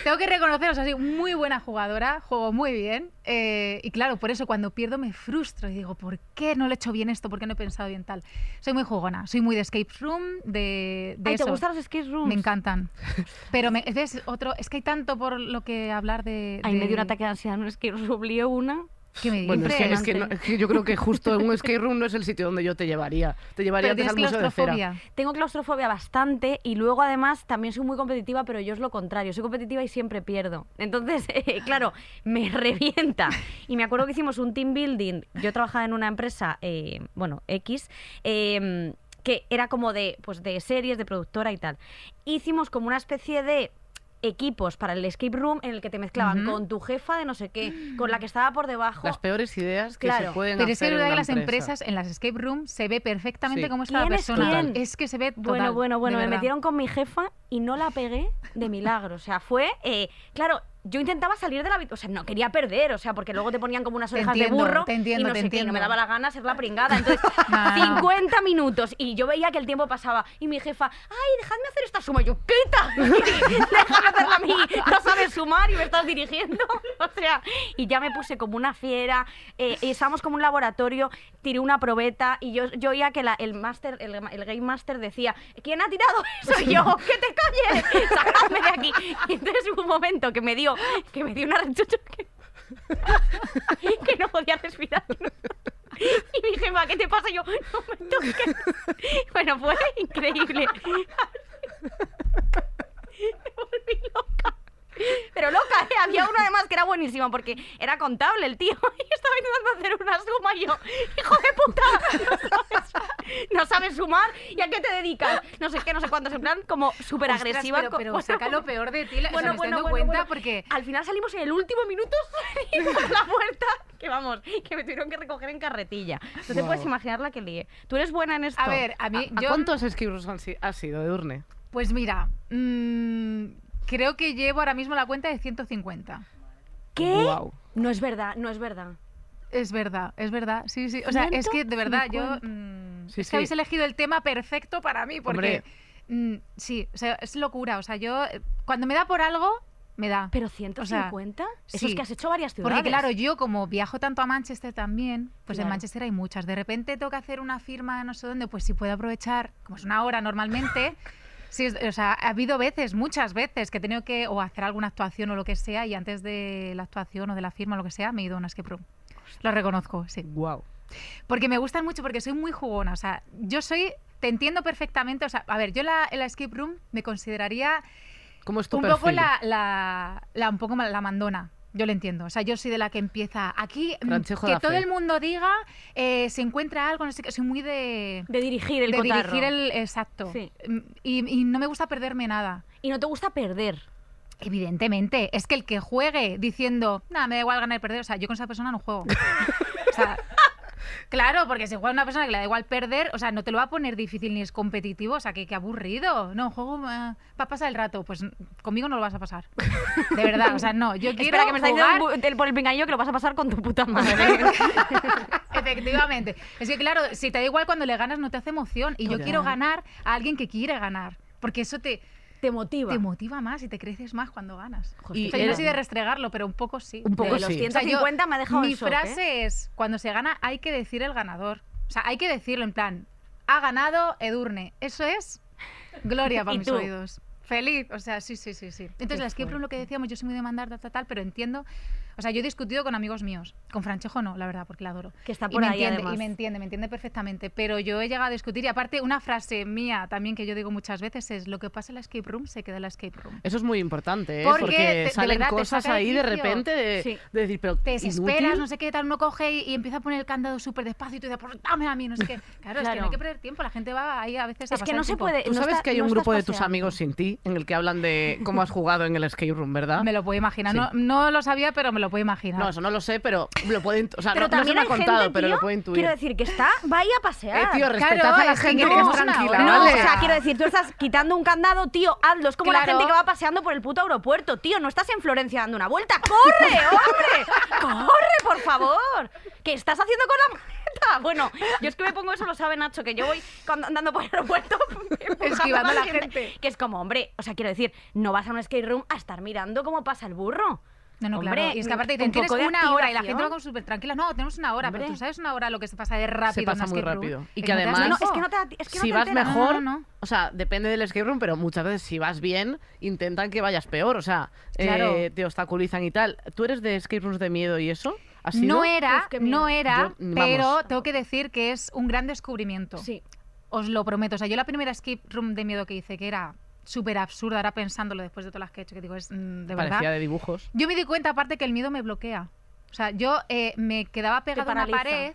Tengo que reconocer, o sea, soy muy buena jugadora, juego muy bien. eh, y claro, por eso cuando pierdo me frustro y digo, ¿por qué no lo he hecho bien esto? ¿Por qué no he pensado bien tal? Soy muy jugona, soy muy de escape room, de, de Ay, ¿te eso. gustan los escape rooms? Me encantan. Pero me, es otro, es que hay tanto por lo que hablar de. De- me dio un ataque de ansiedad en un escape room. Lié una. Que me Bueno, es que, es, que no- yo creo que justo en un skate room no es el sitio donde yo te llevaría. Te llevaría Pero al Museo de Cera. claustrofobia. Tengo claustrofobia bastante y luego además también soy muy competitiva, pero yo es lo contrario. Soy competitiva y siempre pierdo. Entonces, eh, claro, me revienta. Y me acuerdo que hicimos un team building. Yo trabajaba en una empresa, eh, bueno, X, eh, que era como de, pues, de series, de productora y tal. Hicimos como una especie de equipos para el escape room en el que te mezclaban con tu jefa de no sé qué, con la que estaba por debajo. Las peores ideas que Claro. se pueden Pero es que hacer es verdad en que una las empresa. empresas, en las escape rooms, se ve perfectamente Sí. cómo está la ¿Quién es persona. quién? Es que se ve total, Bueno, bueno, bueno, me verdad. metieron con mi jefa y no la pegué de milagro. O sea, fue, eh, claro, yo intentaba salir de la habitación, o sea, no quería perder, o sea, porque luego te ponían como unas orejas entiendo, de burro te entiendo, y no te sé qué, y no me entiendo. daba la gana ser la pringada. Entonces, No, no. 50 minutos y yo veía que el tiempo pasaba y mi jefa, ay, dejadme hacer esta suma. Y yo, quita, déjame hacerla a mí, no sabes sumar y me estás dirigiendo. O sea, y ya me puse como una fiera, eh, estábamos como un laboratorio, tiré una probeta y yo, yo oía que la- el máster, el, el game master decía, ¿quién ha tirado eso? Y yo, que te calles, sacadme de aquí. Y entonces hubo un momento que me dio, que me dio una rechucha que, no podía respirar. Y mi jefa, ¿qué te pasa? Y yo, no me toques. Bueno, fue increíble. Me volví loca. Pero loca, ¿eh? Había uno además que era buenísimo porque era contable el tío y estaba intentando hacer una suma y yo, hijo de puta, no sabes, sumar y a qué te dedicas. No sé qué, no sé cuántos, en plan como súper agresiva. Pero, pero saca lo peor de ti, o sea, me dando cuenta porque... Al final salimos en el último minuto y por la puerta, que vamos, que me tuvieron que recoger en carretilla. No te Guau. puedes imaginar la que lié. Tú eres buena en esto. A ver, a mí... ¿A yo, cuántos si- has sido, Edurne? Pues mira, mm, creo que llevo ahora mismo la cuenta de 150. ¿Qué? Guau. No es verdad, no es verdad. Es verdad, es verdad. Sí, sí. O sea, es que de verdad yo. 150. Sí, es sí. que habéis elegido el tema perfecto para mí, porque. Mm, sí, o sea, es locura. O sea, yo. eh, Cuando me da por algo, me da. ¿Pero 150? Eso sí. es que has hecho varias ciudades. Porque claro, yo como viajo tanto a Manchester también, pues en. Manchester hay muchas. De repente tengo que hacer una firma no sé dónde, pues si puedo aprovechar, como es una hora normalmente. Sí, o sea, ha habido veces, muchas veces, que he tenido que o hacer alguna actuación o lo que sea, y antes de la actuación o de la firma o lo que sea, me he ido a una escape room. Lo reconozco, sí. Wow. Porque me gustan mucho, porque soy muy jugona. O sea, yo soy. Te entiendo perfectamente. O sea, a ver, yo la, en la escape room me consideraría ¿Cómo es tu un perfil? poco la, la, la- un poco la mandona. Yo lo entiendo. O sea, yo soy de la que empieza aquí. mm, Franchejo que da todo fe. el mundo diga, eh, se encuentra algo, no sé qué. Soy muy de. De dirigir el de cotarro. dirigir el. Exacto. Sí. Mm, Y, y no me gusta perderme nada. Y no te gusta perder. Evidentemente, es que el que juegue diciendo, nada, me da igual ganar y perder, o sea, yo con esa persona no juego. O sea, claro, porque si juega una persona que le da igual perder, o sea, no te lo va a poner difícil ni es competitivo, o sea, que, que aburrido. No, juego eh, para pasar el rato, pues conmigo no lo vas a pasar. De verdad, o sea, no, yo quiero Espera, que me está jugar... diciendo bu- del- por el pinganillo que lo vas a pasar con tu puta madre. Efectivamente. Es que claro, si te da igual cuando le ganas no te hace emoción y yo quiero ganar a alguien que quiere ganar, porque eso te Te motiva. te motiva más y te creces más cuando ganas. Y o sea, yo no soy de restregarlo, pero un poco sí. Un poco de los sí. O sea, yo- 150 me ha dejado Mi shock, ¿eh? frase es, cuando se gana hay que decir el ganador. O sea, hay que decirlo en plan, ha ganado Edurne. Eso es gloria para ¿Y mis tú? oídos. Feliz, o sea, sí, sí, sí, sí. Entonces, la escape room, lo que decíamos, yo soy muy de mandar, tal, tal, tal, pero entiendo... O sea, yo he discutido con amigos míos. Con Franchejo no, la verdad, porque la adoro. Que está Y por me ahí, entiende, además. Y me entiende, me entiende perfectamente. Pero yo he llegado a discutir, y aparte, una frase mía también que yo digo muchas veces es, lo que pasa en la escape room se queda en la escape room. Eso es muy importante, ¿eh? Porque porque, te- de salen verdad cosas ahí de repente de, Sí. de decir, pero te desesperas, inútil. no sé qué, tal, uno coge y, y empieza a poner el candado súper despacio y tú dices, pues dame a mí, no sé qué. Claro, es que no hay que perder tiempo, la gente va ahí a veces a Es que no el se tiempo. puede. Tú no sabes está- que hay no un grupo de tus amigos sin ti en el que hablan de cómo has jugado en el escape room, ¿verdad? Me lo puedo imaginar, Sí. no, no lo sabía, pero me lo puedo imaginar. No, eso no lo sé, pero lo puedo int- o sea, Pero no, no se también me ha hay contado, gente, pero tío, lo puedo intuir. Quiero decir que está, vaya a pasear. eh, tío, Claro, respetad a la es que gente no, que es tranquila. No, ¿vale? o sea, quiero decir, tú estás quitando un candado, tío, hazlo. Es como la gente que va paseando por el puto aeropuerto, tío. No estás en Florencia dando una vuelta. ¡Corre, hombre! ¡Corre, por favor! ¿Qué estás haciendo con la maleta? Bueno, yo es que me pongo eso, lo sabe Nacho, que yo voy cuando- andando por el aeropuerto Esquivando a la gente. Que es como, hombre, o sea, quiero decir, no vas a un skate room a estar mirando cómo pasa el burro. No, no, Hombre, claro. Y es que aparte dicen, tienes una hora y la gente va como súper tranquila. No, tenemos una hora, pero Hombre. tú sabes una hora lo que se pasa de rápido. Se pasa muy room? rápido. Y Es que no te das además- No, no, es tiempo. que no te, es que no si te vas mejor, No, no, no. o sea, depende del escape room, pero muchas veces si vas bien, intentan que vayas peor, o sea, Claro. eh, te obstaculizan y tal. ¿Tú eres de escape rooms de miedo y eso? ¿Has sido? No era, Uf, no era, Yo, pero tengo que decir que es un gran descubrimiento. Sí. Os lo prometo. O sea, yo la primera escape room de miedo que hice, que era súper absurda, ahora pensándolo después de todas las que he hecho, que digo, es mm, de Parecía verdad. de dibujos. Yo me di cuenta, aparte, que el miedo me bloquea. O sea, yo eh, me quedaba pegada a una paraliza. pared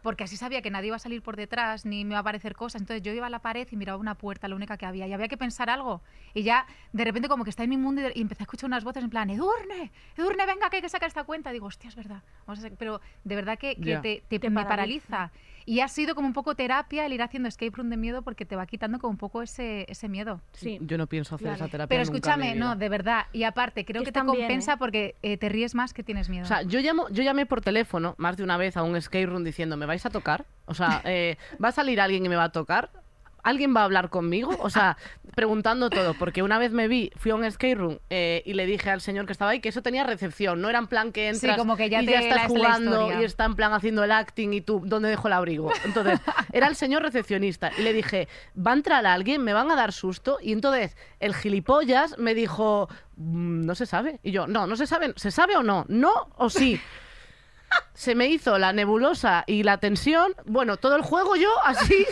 porque así sabía que nadie iba a salir por detrás ni me iba a aparecer cosas. Entonces yo iba a la pared y miraba una puerta, la única que había, y había que pensar algo. Y ya de repente como que está en mi mundo y, de- y empecé a escuchar unas voces en plan, Edurne, Edurne, venga, que hay que sacar esta cuenta. digo, hostia, es verdad. Vamos a sacar-". Pero de verdad que, que Ya. te- Te me paraliza. Y ha sido como un poco terapia el ir haciendo escape room de miedo porque te va quitando como un poco ese, ese miedo. Sí. Yo no pienso hacer esa terapia Pero escúchame, no, de verdad. Y aparte, creo Que que te bien, compensa ¿eh? porque eh, te ríes más que tienes miedo. O sea, yo, llamo, yo llamé por teléfono más de una vez a un escape room diciendo, ¿me vais a tocar? O sea, eh, ¿va a salir alguien y me va a tocar? ¿Alguien va a hablar conmigo? O sea, preguntando todo, porque una vez me vi, fui a un escape room eh, y le dije al señor que estaba ahí que eso tenía recepción, no era en plan que Sí, entras como que ya y te ya estás jugando y está en plan haciendo el acting y tú, ¿dónde dejo el abrigo? Entonces, era el señor recepcionista y le dije, ¿va a entrar alguien? ¿Me van a dar susto? Y entonces el gilipollas me dijo, "Mm, no se sabe. Y yo, no, no se sabe, ¿se sabe o no? ¿No o sí? Se me hizo la nebulosa y la tensión. Bueno, todo el juego yo así,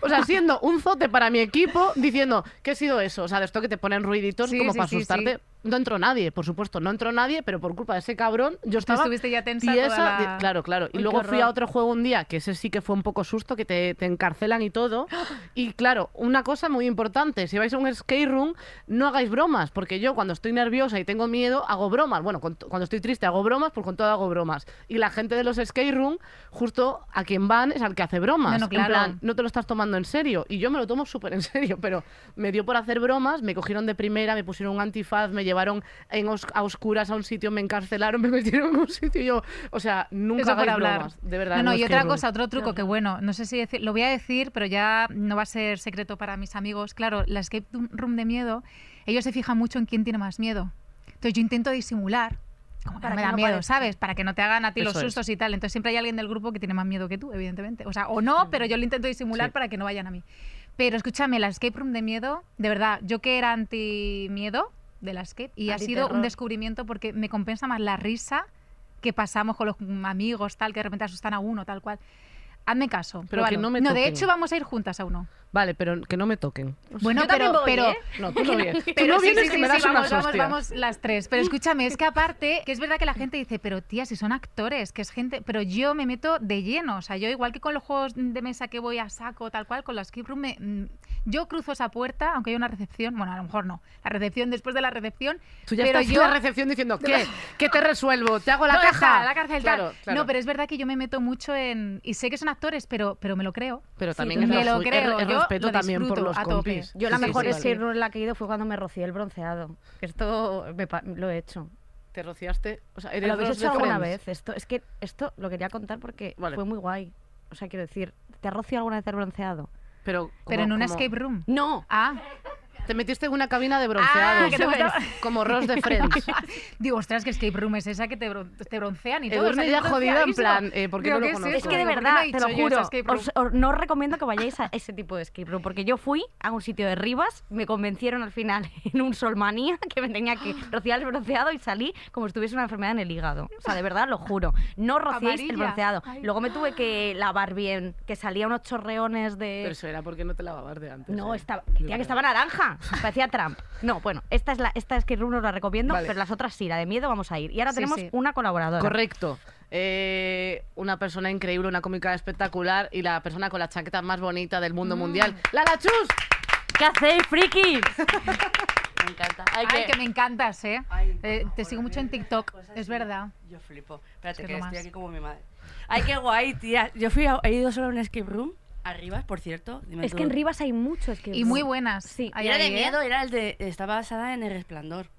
o sea, siendo un zote para mi equipo, diciendo, ¿qué ha sido eso? O sea, de esto que te ponen ruiditos Sí, como sí, para sí, asustarte. No entró nadie, por supuesto, no entró nadie, pero por culpa de ese cabrón, yo estaba estuviste ya tensa tiesa toda la- de- Claro, claro. Y Uy, luego fui a otro juego un día, que ese sí que fue un poco susto, que te, te encarcelan y todo. Y claro, una cosa muy importante, si vais a un skate room, no hagáis bromas, porque yo cuando estoy nerviosa y tengo miedo, hago bromas. Bueno, con- cuando estoy triste hago bromas, pues con todo hago bromas. Y la gente de los skate room, justo a quien van es al que hace bromas. No, no, En claro. plan, no te lo estás tomando en serio. Y yo me lo tomo súper en serio, pero me dio por hacer bromas, me cogieron de primera, me pusieron un antifaz, me llevaron en os- a oscuras a un sitio, me encarcelaron, me metieron en un sitio y yo, o sea, nunca Eso por hagáis hablar. bromas, de verdad. No, no, un y otra room. cosa, otro truco que bueno, no sé si decir, lo voy a decir, pero ya no va a ser secreto para mis amigos. Claro, la escape room de miedo, ellos se fijan mucho en quién tiene más miedo. Entonces yo intento disimular. Como que Para no me que da no miedo, parezca. ¿sabes? Para que no te hagan a ti los Eso es. sustos y tal. Entonces siempre hay alguien del grupo que tiene más miedo que tú, evidentemente. O sea, o no, pero yo lo intento disimular Sí. para que no vayan a mí. Pero escúchame, la escape room de miedo, de verdad, yo que era anti-miedo de la escape, y ha sido un descubrimiento porque me compensa más la risa que pasamos con los amigos, tal, que de repente asustan a uno, tal cual. Hazme caso. Pero que no me de toquen. hecho vamos a ir juntas a uno. Vale, pero que no me toquen. Bueno, Yo pero, voy, pero, ¿eh? No, tú no vienes. Tú Pero no vienes sí, que sí, me das sí, unas vamos, vamos, vamos las tres. Pero escúchame, es que aparte, que es verdad que la gente dice, pero tía, si son actores, que es gente. Pero yo me meto de lleno. O sea, yo, igual que con los juegos de mesa que voy a saco, tal cual, con la escape room, me- mm, yo cruzo esa puerta, aunque hay una recepción. Bueno, a lo mejor no. La recepción después de la recepción. Tú ya pero estás yo. en la recepción diciendo, ¿qué? ¿Qué te resuelvo? ¿Te hago la No, caja? la cárcel, tal. Claro, claro. No, pero es verdad que yo me meto mucho en. Y sé que son actores, pero, pero me lo creo. Pero Sí, también es me lo creo. Es yo respeto también por los a tope. compis. Yo la mejor sí, escape vale. room en la que he ido fue cuando me rocié el bronceado. Esto me pa- lo he hecho. Te rociaste. O sea, eres ¿Lo habéis hecho alguna vez? Esto, es que esto lo quería contar porque Vale. fue muy guay. O sea, quiero decir, ¿te has rociado alguna vez el bronceado? Pero, Pero en como- escape room. No. Ah, Te metiste en una cabina de bronceado. Ah, que te gustaba. Como Ross de Friends. digo, ostras, que escape room es esa que te, bron- te broncean y todo. Edurne o sea, ya yo jodida, en plan, eh, ¿por qué Digo, no lo ¿qué es conozco? Es que de Digo, ¿por qué verdad, te lo juro, os, os- no os recomiendo que vayáis a ese tipo de escape room, porque yo fui a un sitio de Rivas, me convencieron al final en un solmanía que me tenía que rociar el bronceado y salí como si tuviese una enfermedad en el hígado. O sea, de verdad, lo juro. No rociéis el bronceado. Ay. Luego me tuve que lavar bien, que salía unos chorreones de... Pero eso era porque no te lavabas de antes. No, ¿eh? estaba, tía, que estaba naranja. Parecía Trump. No, bueno, esta es la esta es que room os la recomiendo, Vale. pero las otras sí, la de miedo vamos a ir. Y ahora Sí, tenemos sí. una colaboradora. Correcto. Eh, una persona increíble, una cómica espectacular y la persona con la chaqueta más bonita del Mm. mundo mundial. ¡Lala Chus! ¿Qué hacéis, frikis? Me encanta. Ay, que- que me encantas, ¿eh? Ay, Eh, te sigo mucho en TikTok, cosas es así. verdad. Yo flipo. Espérate, Es que lo estoy aquí como mi madre. Ay, qué guay, tía. Yo fui a- he ido solo a un escape room. Arriba, por cierto. dime Es tú. que en Rivas hay muchos que Y muy buenas. Sí. Y era de ¿eh? miedo, era el de. Estaba basada en el resplandor.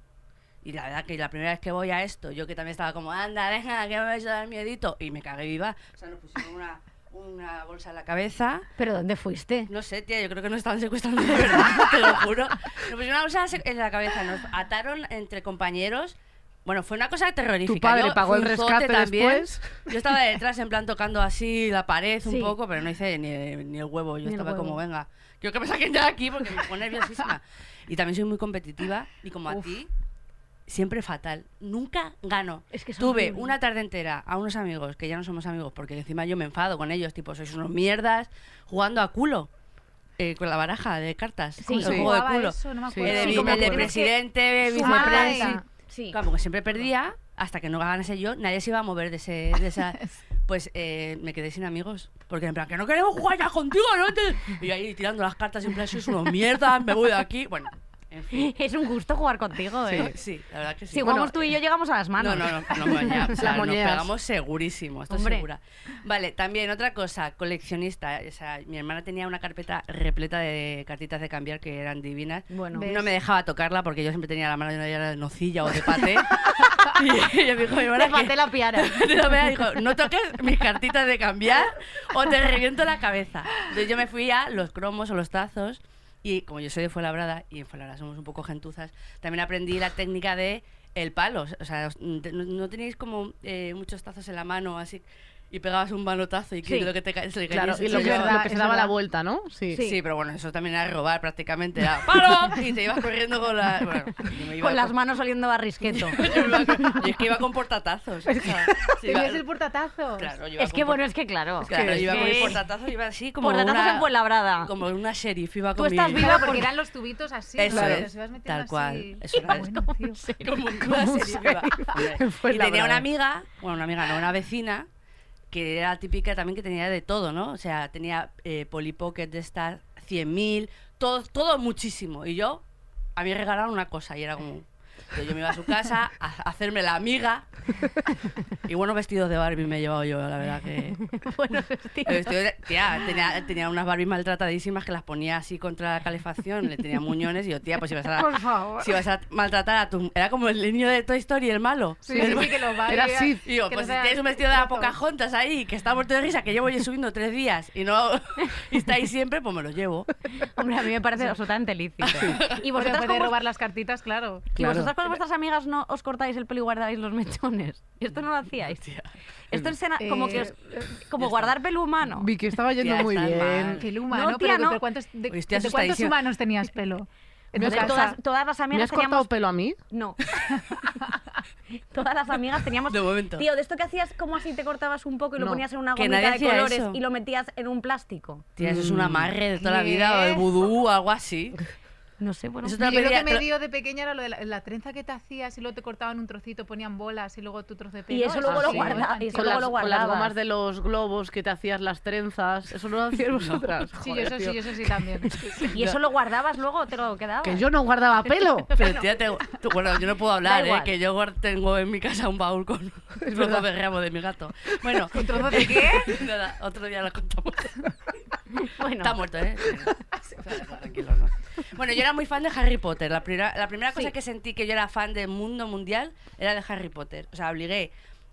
Y la verdad que la primera vez que voy a esto, yo que también estaba como, anda, venga, que me vais a dar miedito. Y me cagué viva. O sea, nos pusieron una, una bolsa en la cabeza. ¿Pero dónde fuiste? No sé, tía, yo creo que nos estaban secuestrando de verdad, te lo juro. Nos pusieron una bolsa en la cabeza, nos ataron entre compañeros. Bueno, fue una cosa terrorífica. Tu padre Yo pagó el un rescate también. después. Yo estaba detrás, en plan, tocando así la pared un Sí. poco, pero no hice ni, ni el huevo. Yo Ni el estaba huevo. como, venga, quiero que me saquen ya de aquí porque me pone nerviosísima. Y también soy muy competitiva y como a ti, siempre fatal. Nunca gano. Es que es Tuve horrible. una tarde entera a unos amigos, que ya no somos amigos, porque encima yo me enfado con ellos, tipo, sois unos mierdas, jugando a culo. eh, con la baraja de cartas. Sí. el Sí. juego de culo. eso, no me Sí, El acuerdo. de, sí, vi- como el de presidente, vicepresidente. Sí. Claro, porque siempre perdía, hasta que no ganase yo, nadie se iba a mover de, ese, de esa... Pues eh, me quedé sin amigos. Porque en plan, que no queremos jugar ya contigo, ¿no? Te-". Y ahí tirando las cartas, plan, sois unos mierdas, me voy de aquí. Bueno, en fin. Es un gusto jugar contigo, ¿eh? Sí, la verdad que sí. Si Bueno, jugamos tú y yo llegamos a las manos. no, no, no, no moña, o sea, nos pegamos segurísimo, estoy Hombre. segura. Vale, también otra cosa, coleccionista. O sea, mi hermana tenía una carpeta repleta de cartitas de cambiar que eran divinas. Bueno. ¿Ves? No me dejaba tocarla porque yo siempre tenía la mano llena de nocilla o de paté. y ella me dijo, mi hermana, Te falté la piara. de la manera dijo, no toques mis cartitas de cambiar o te reviento la cabeza. Entonces yo me fui a los cromos o los tazos y como yo soy de Fuenlabrada y en Fuenlabrada somos un poco gentuzas, también aprendí la técnica de el palo. O sea, no tenéis como eh, muchos tazos en la mano así y pegabas un manotazo y que Sí. lo que te cae se Claro, y lo que, llevaba. lo verdad, que se es daba la verdad. vuelta, ¿no? Sí. Sí. pero bueno, eso también era robar prácticamente. Era ¡palo! Y te ibas corriendo con la... bueno, me iba Con las manos oliendo a risqueto. y es que iba con portatazos. sea, sí, iba- el portatazos. Claro, es que por- bueno, es que claro. Claro, es iba con que- el portatazo, iba así como Portatazos una, en Fuenlabrada. como una sheriff, iba Tú con estás mi... viva Claro, porque eran los tubitos así. Eso ¿no? es, ibas tal cual. Eso era tío. como una sheriff Y tenía una amiga, bueno, una amiga, no, una vecina, que era típica también que tenía de todo, ¿no? O sea, tenía eh, Polly Pocket de estas 100.000, todo, todo muchísimo. Y yo, a mí regalaron una cosa y era como... yo me iba a su casa a hacerme la amiga y buenos vestidos de Barbie me he llevado yo, la verdad que... Bueno, El vestido de- tía, tenía, tenía unas Barbies maltratadísimas que las ponía así contra la calefacción, le tenía muñones y yo, tía, pues si vas a, Por favor. si vas a maltratar a tu... Era como el niño de Toy Story, el malo. Sí, sí, sí, que lo va Era Sid. Y yo, pues no si sea tienes un vestido de la. Pocahontas ahí, que está muerto de risa, que llevo yo subiendo tres días y no y está ahí siempre, pues me lo llevo. Hombre, a mí me parece absolutamente lícito. ¿Y Y vosotras, puede robar las cartitas, claro. y Claro. Vosotras con vuestras amigas no os cortáis el pelo y guardáis los mechones? ¿Esto no lo hacíais? Esto es como que os- Eh, como guardar pelo humano. Vi que estaba yendo Tía, muy bien. Pelo humano, No, tía, pero, no. pero ¿cuántos, de, de cuántos humanos tenías pelo? En ¿Me tu has De casa. todas, todas las ¿Me amigas has cortado teníamos... pelo a mí? No. Todas las amigas teníamos. De momento. Tío, de esto que hacías como así te cortabas un poco y lo No, ponías en una gomita de colores eso. y lo metías en un plástico. Tía, eso es un amarre de toda la vida, o el vudú o algo así. No sé, bueno. Eso yo que me dio de pequeña era lo de la, la trenza que te hacías y luego te cortaban un trocito, ponían bolas y luego tu trozo de pelo. Y eso luego lo sí. guarda- eso las, luego lo con las guardabas. gomas de los globos que te hacías las trenzas. ¿Eso no lo hacíais vosotras? Sí, yo Joder, eso sí, tío. eso sí también. ¿Y eso lo guardabas luego o te lo quedabas? Que yo no guardaba pelo. Pero tía, te- tú- bueno, yo no puedo hablar, ¿eh? Que yo tengo en mi casa un baúl con un trozo de ramo de mi gato. Bueno, ¿Un trozo de qué? nada, otro día lo contamos. Bueno. Está muerto, ¿eh? Tranquilo, no. Bueno, yo era muy fan de Harry Potter. La primera, la primera cosa Sí. que sentí que yo era fan del mundo mundial era de Harry Potter. O sea, obligué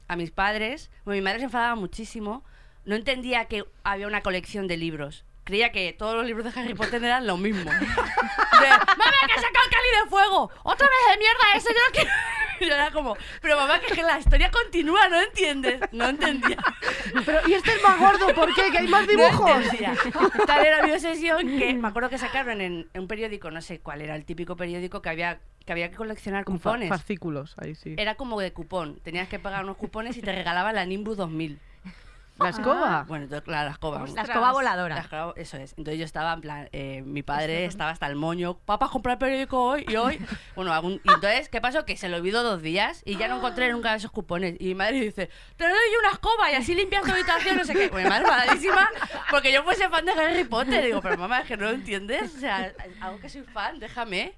a mis padres. Bueno, mi madre se enfadaba muchísimo. No entendía que había una colección de libros. Creía que todos los libros de Harry Potter eran lo mismo. De, ¡Mamá, que saca el cáliz de fuego! ¡Otra vez de mierda eso! Yo no quiero... Yo era como, pero mamá, que, es que la historia continúa, ¿no entiendes? No entendía. Pero, ¿y este es más gordo? ¿Por qué? ¿Que hay más No dibujos? entendía. Tal era mi obsesión que me acuerdo que sacaron en, en un periódico, no sé cuál era el típico periódico que había que había que coleccionar cupones. fascículos, ahí sí. Era como de cupón. Tenías que pagar unos cupones y te regalaban la Nimbus 2000. ¿La escoba? Bueno, entonces, claro, la escoba. La escoba La voladora. escoba, eso es. Entonces yo estaba en plan, eh, mi padre estaba hasta el moño, papá, comprar el periódico hoy y hoy. Bueno, algún, y entonces, ¿qué pasó? Que se lo olvidó dos días y ya no encontré nunca esos cupones. Y mi madre dice, te doy una escoba y así limpias tu habitación, no sé qué. Pues mi madre enfadadísima porque yo fuese fan de Harry Potter. Digo, pero mamá, es que no lo entiendes. O sea, algo que soy fan, déjame.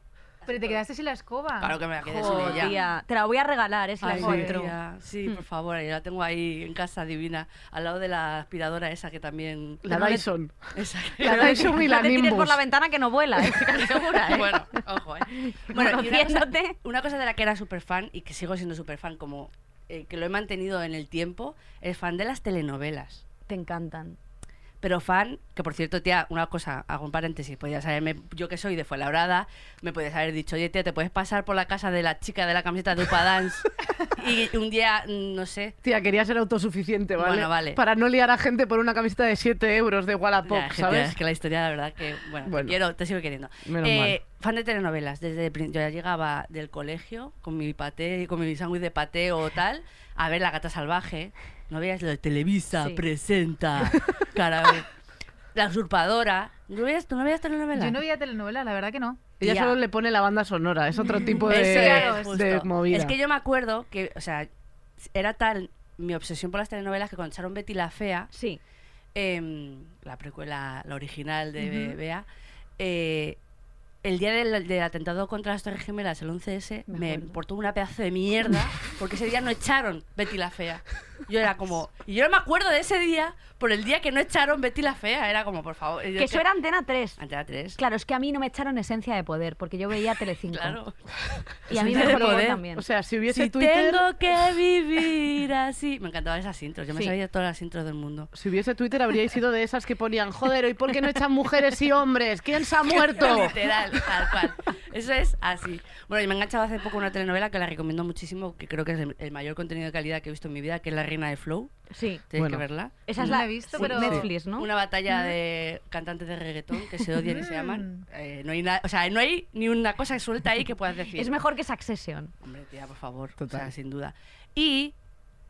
Pero te quedaste sin la escoba. Claro que me la quedé sin Joder, ella. tía. Te la voy a regalar, es la Ay, encuentro. tía, Sí, por favor, yo la tengo ahí en casa divina, al lado de la aspiradora esa que también... La Dyson. Esa. La Dyson y la no te tires por Nimbus. la ventana que no vuela, ¿eh? Segura, ¿eh? Bueno, ojo, ¿eh? Bueno, y una cosa, Conociéndote. una cosa de la que era súper fan y que sigo siendo súper fan, como eh, que lo he mantenido en el tiempo, es fan de las telenovelas. Te encantan. Pero fan, que por cierto, tía, una cosa, hago un paréntesis, podías haberme, yo que soy de Fuenlabrada, me podías haber dicho, oye, tía, te puedes pasar por la casa de la chica de la camiseta de Upa Dance y un día, no sé, Tía, quería ser autosuficiente, ¿vale? Bueno, vale. Para no liar a gente por una camiseta de 7 euros de Wallapop, Ya, ¿sabes? tía, es que la historia, la verdad, que, bueno, Bueno. te quiero, te sigo queriendo. Menos Eh, fan de telenovelas. Desde yo ya llegaba del colegio con mi paté, con mi sándwich de paté o tal, a ver La Gata Salvaje. No veías lo de Televisa, Sí. presenta, cara, La Usurpadora. ¿No veías, ¿Tú no veías telenovelas? Yo no veía telenovela, la verdad que no. Ella Tía. solo le pone la banda sonora, es otro tipo de, Eso es, justo. de movida. Es que yo me acuerdo que, o sea, era tal mi obsesión por las telenovelas que cuando echaron Betty la Fea, Sí. em, la precuela, la original de Bea, eh, el día del, del atentado contra las Torres Gemelas, el 11S, Me me, importó una pedazo de mierda porque ese día no echaron Betty la Fea. Yo era como. Y yo no me acuerdo de ese día por el día que no echaron Betty la Fea. Era como, por favor. Que eso que- era Antena 3. Antena 3. Claro, es que a mí no me echaron esencia de poder, porque yo veía Telecinco. Claro. Y a mí me poder. también. O sea, si hubiese Si Twitter, tengo que vivir así. Me encantaban esas intros. Yo me Sí. sabía todas las intros del mundo. si hubiese Twitter habríais sido de esas que ponían, joder, ¿y por qué no echan mujeres y hombres? ¿Quién se ha muerto? Literal, tal cual. Eso es así. Bueno, y me he enganchado hace poco una telenovela que la recomiendo muchísimo, que creo que es el, el mayor contenido de calidad que he visto en mi vida, que es La Reina de Flow. Sí. Tienes Bueno. que verla. Esa es la he visto, sí, pero- Netflix, ¿no? Una batalla de cantantes de reggaetón que se odian y se aman. Mm. Eh, no hay nada, o sea, no hay ni una cosa suelta ahí que puedas decir. Es mejor que Succession. Hombre, tía, por favor. Total. O sea, sin duda. Y